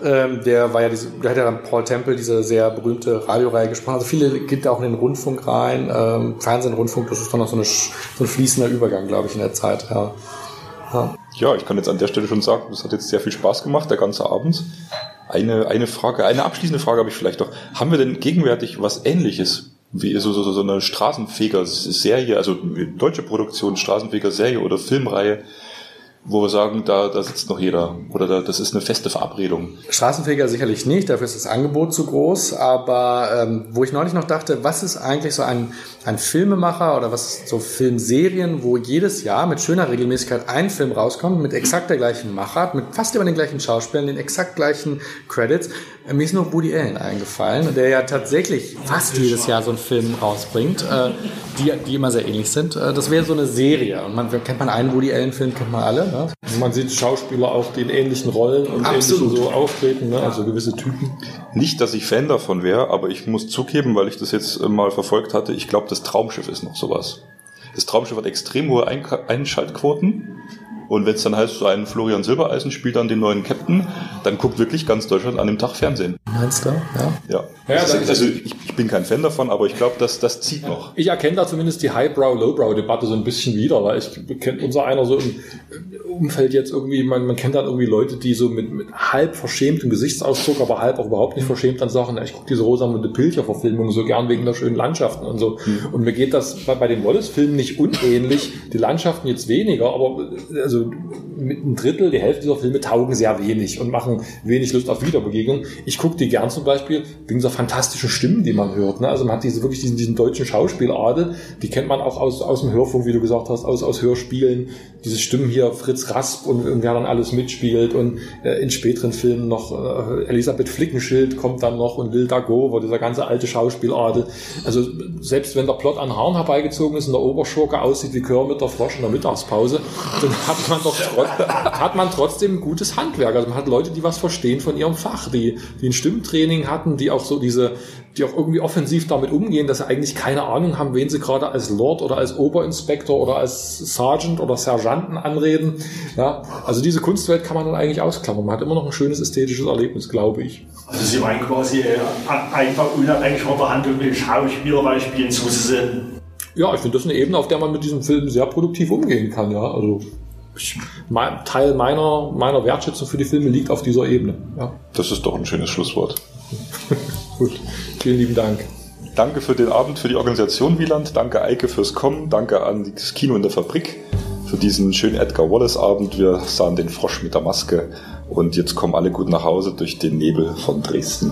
Ähm, der war ja diese, der hat ja dann Paul Temple diese sehr berühmte Radioreihe gesprochen. Also viele geht da auch in den Rundfunk rein, ähm, Fernsehen, Rundfunk, das ist dann noch so, eine, so ein fließender Übergang, glaube ich, in der Zeit. Ja. ja. Ja, ich kann jetzt an der Stelle schon sagen, das hat jetzt sehr viel Spaß gemacht, der ganze Abend. Eine, eine Frage, eine abschließende Frage habe ich vielleicht noch. Haben wir denn gegenwärtig was ähnliches wie so, so, so eine Straßenfeger-Serie, also deutsche Produktion, Straßenfeger-Serie oder Filmreihe, wo wir sagen, da, da sitzt noch jeder oder da, das ist eine feste Verabredung. Straßenfeger sicherlich nicht, dafür ist das Angebot zu groß, aber ähm, wo ich neulich noch dachte, was ist eigentlich so ein, ein Filmemacher oder was so Filmserien, wo jedes Jahr mit schöner Regelmäßigkeit ein Film rauskommt, mit exakt der gleichen Machart, mit fast immer den gleichen Schauspielern, den exakt gleichen Credits. Äh, mir ist nur Woody Allen eingefallen, der ja tatsächlich fast jedes Jahr so einen Film rausbringt, äh, die, die immer sehr ähnlich sind. Äh, das wäre so eine Serie und man kennt man einen Woody Allen Film, kennt man alle. Also man sieht Schauspieler auch, die in ähnlichen Rollen und Absolut. so auftreten, ne? also gewisse Typen. Nicht, dass ich Fan davon wäre, aber ich muss zugeben, weil ich das jetzt äh, mal verfolgt hatte, ich glaube, das Traumschiff ist noch sowas. Das Traumschiff hat extrem hohe Einschaltquoten Und wenn es dann heißt, so ein Florian Silbereisen spielt dann den neuen Captain, dann guckt wirklich ganz Deutschland an dem Tag Fernsehen. Meinst du? Ja. Ja. Ja, also, also ich, ich bin kein Fan davon, aber ich glaube, dass das zieht noch. Ich erkenne da zumindest die Highbrow-Lowbrow-Debatte so ein bisschen wieder, weil ich kenne unser einer so im Umfeld jetzt irgendwie, man, man kennt dann irgendwie Leute, die so mit, mit halb verschämtem Gesichtsausdruck, aber halb auch überhaupt nicht verschämt dann sagen, ich gucke diese Rosamunde Pilcher-Verfilmung so gern wegen der schönen Landschaften und so. Und mir geht das bei, bei den Wallace-Filmen nicht unähnlich, die Landschaften jetzt weniger, aber also food mit einem Drittel, die Hälfte dieser Filme taugen sehr wenig und machen wenig Lust auf Wiederbegegnung. Ich gucke die gern zum Beispiel wegen dieser fantastischen Stimmen, die man hört. Ne? Also man hat diese wirklich diesen, diesen deutschen Schauspieladel, die kennt man auch aus, aus dem Hörfunk, wie du gesagt hast, aus, aus Hörspielen. Diese Stimmen hier, Fritz Rasp und, und wer dann alles mitspielt und äh, in späteren Filmen noch äh, Elisabeth Flickenschild kommt dann noch und Lil Dago, wo dieser ganze alte Schauspieladel. Also selbst wenn der Plot an Haaren herbeigezogen ist und der Oberschurke aussieht wie Kermit der Frosch in der Mittagspause, dann hat man doch hat man trotzdem gutes Handwerk. Also man hat Leute, die was verstehen von ihrem Fach, die, die ein Stimmtraining hatten, die auch so diese, die auch irgendwie offensiv damit umgehen, dass sie eigentlich keine Ahnung haben, wen sie gerade als Lord oder als Oberinspektor oder als Sergeant oder Sergeanten anreden. Ja, also diese Kunstwelt kann man dann eigentlich ausklammern. Man hat immer noch ein schönes ästhetisches Erlebnis, glaube ich. Also sie meinen quasi äh, einfach unabhängig von der Handlung den Schauspieler, weil spielen zu sind. Ja, ich finde das eine Ebene, auf der man mit diesem Film sehr produktiv umgehen kann. Ja, also mein, Teil meiner meiner Wertschätzung für die Filme liegt auf dieser Ebene. Ja, Das ist doch ein schönes Schlusswort. [laughs] gut. Vielen lieben Dank. Danke für den Abend, für die Organisation Wieland. Danke Eike fürs Kommen. Danke an das Kino in der Fabrik für diesen schönen Edgar Wallace Abend. Wir sahen den Frosch mit der Maske und jetzt kommen alle gut nach Hause durch den Nebel von Dresden.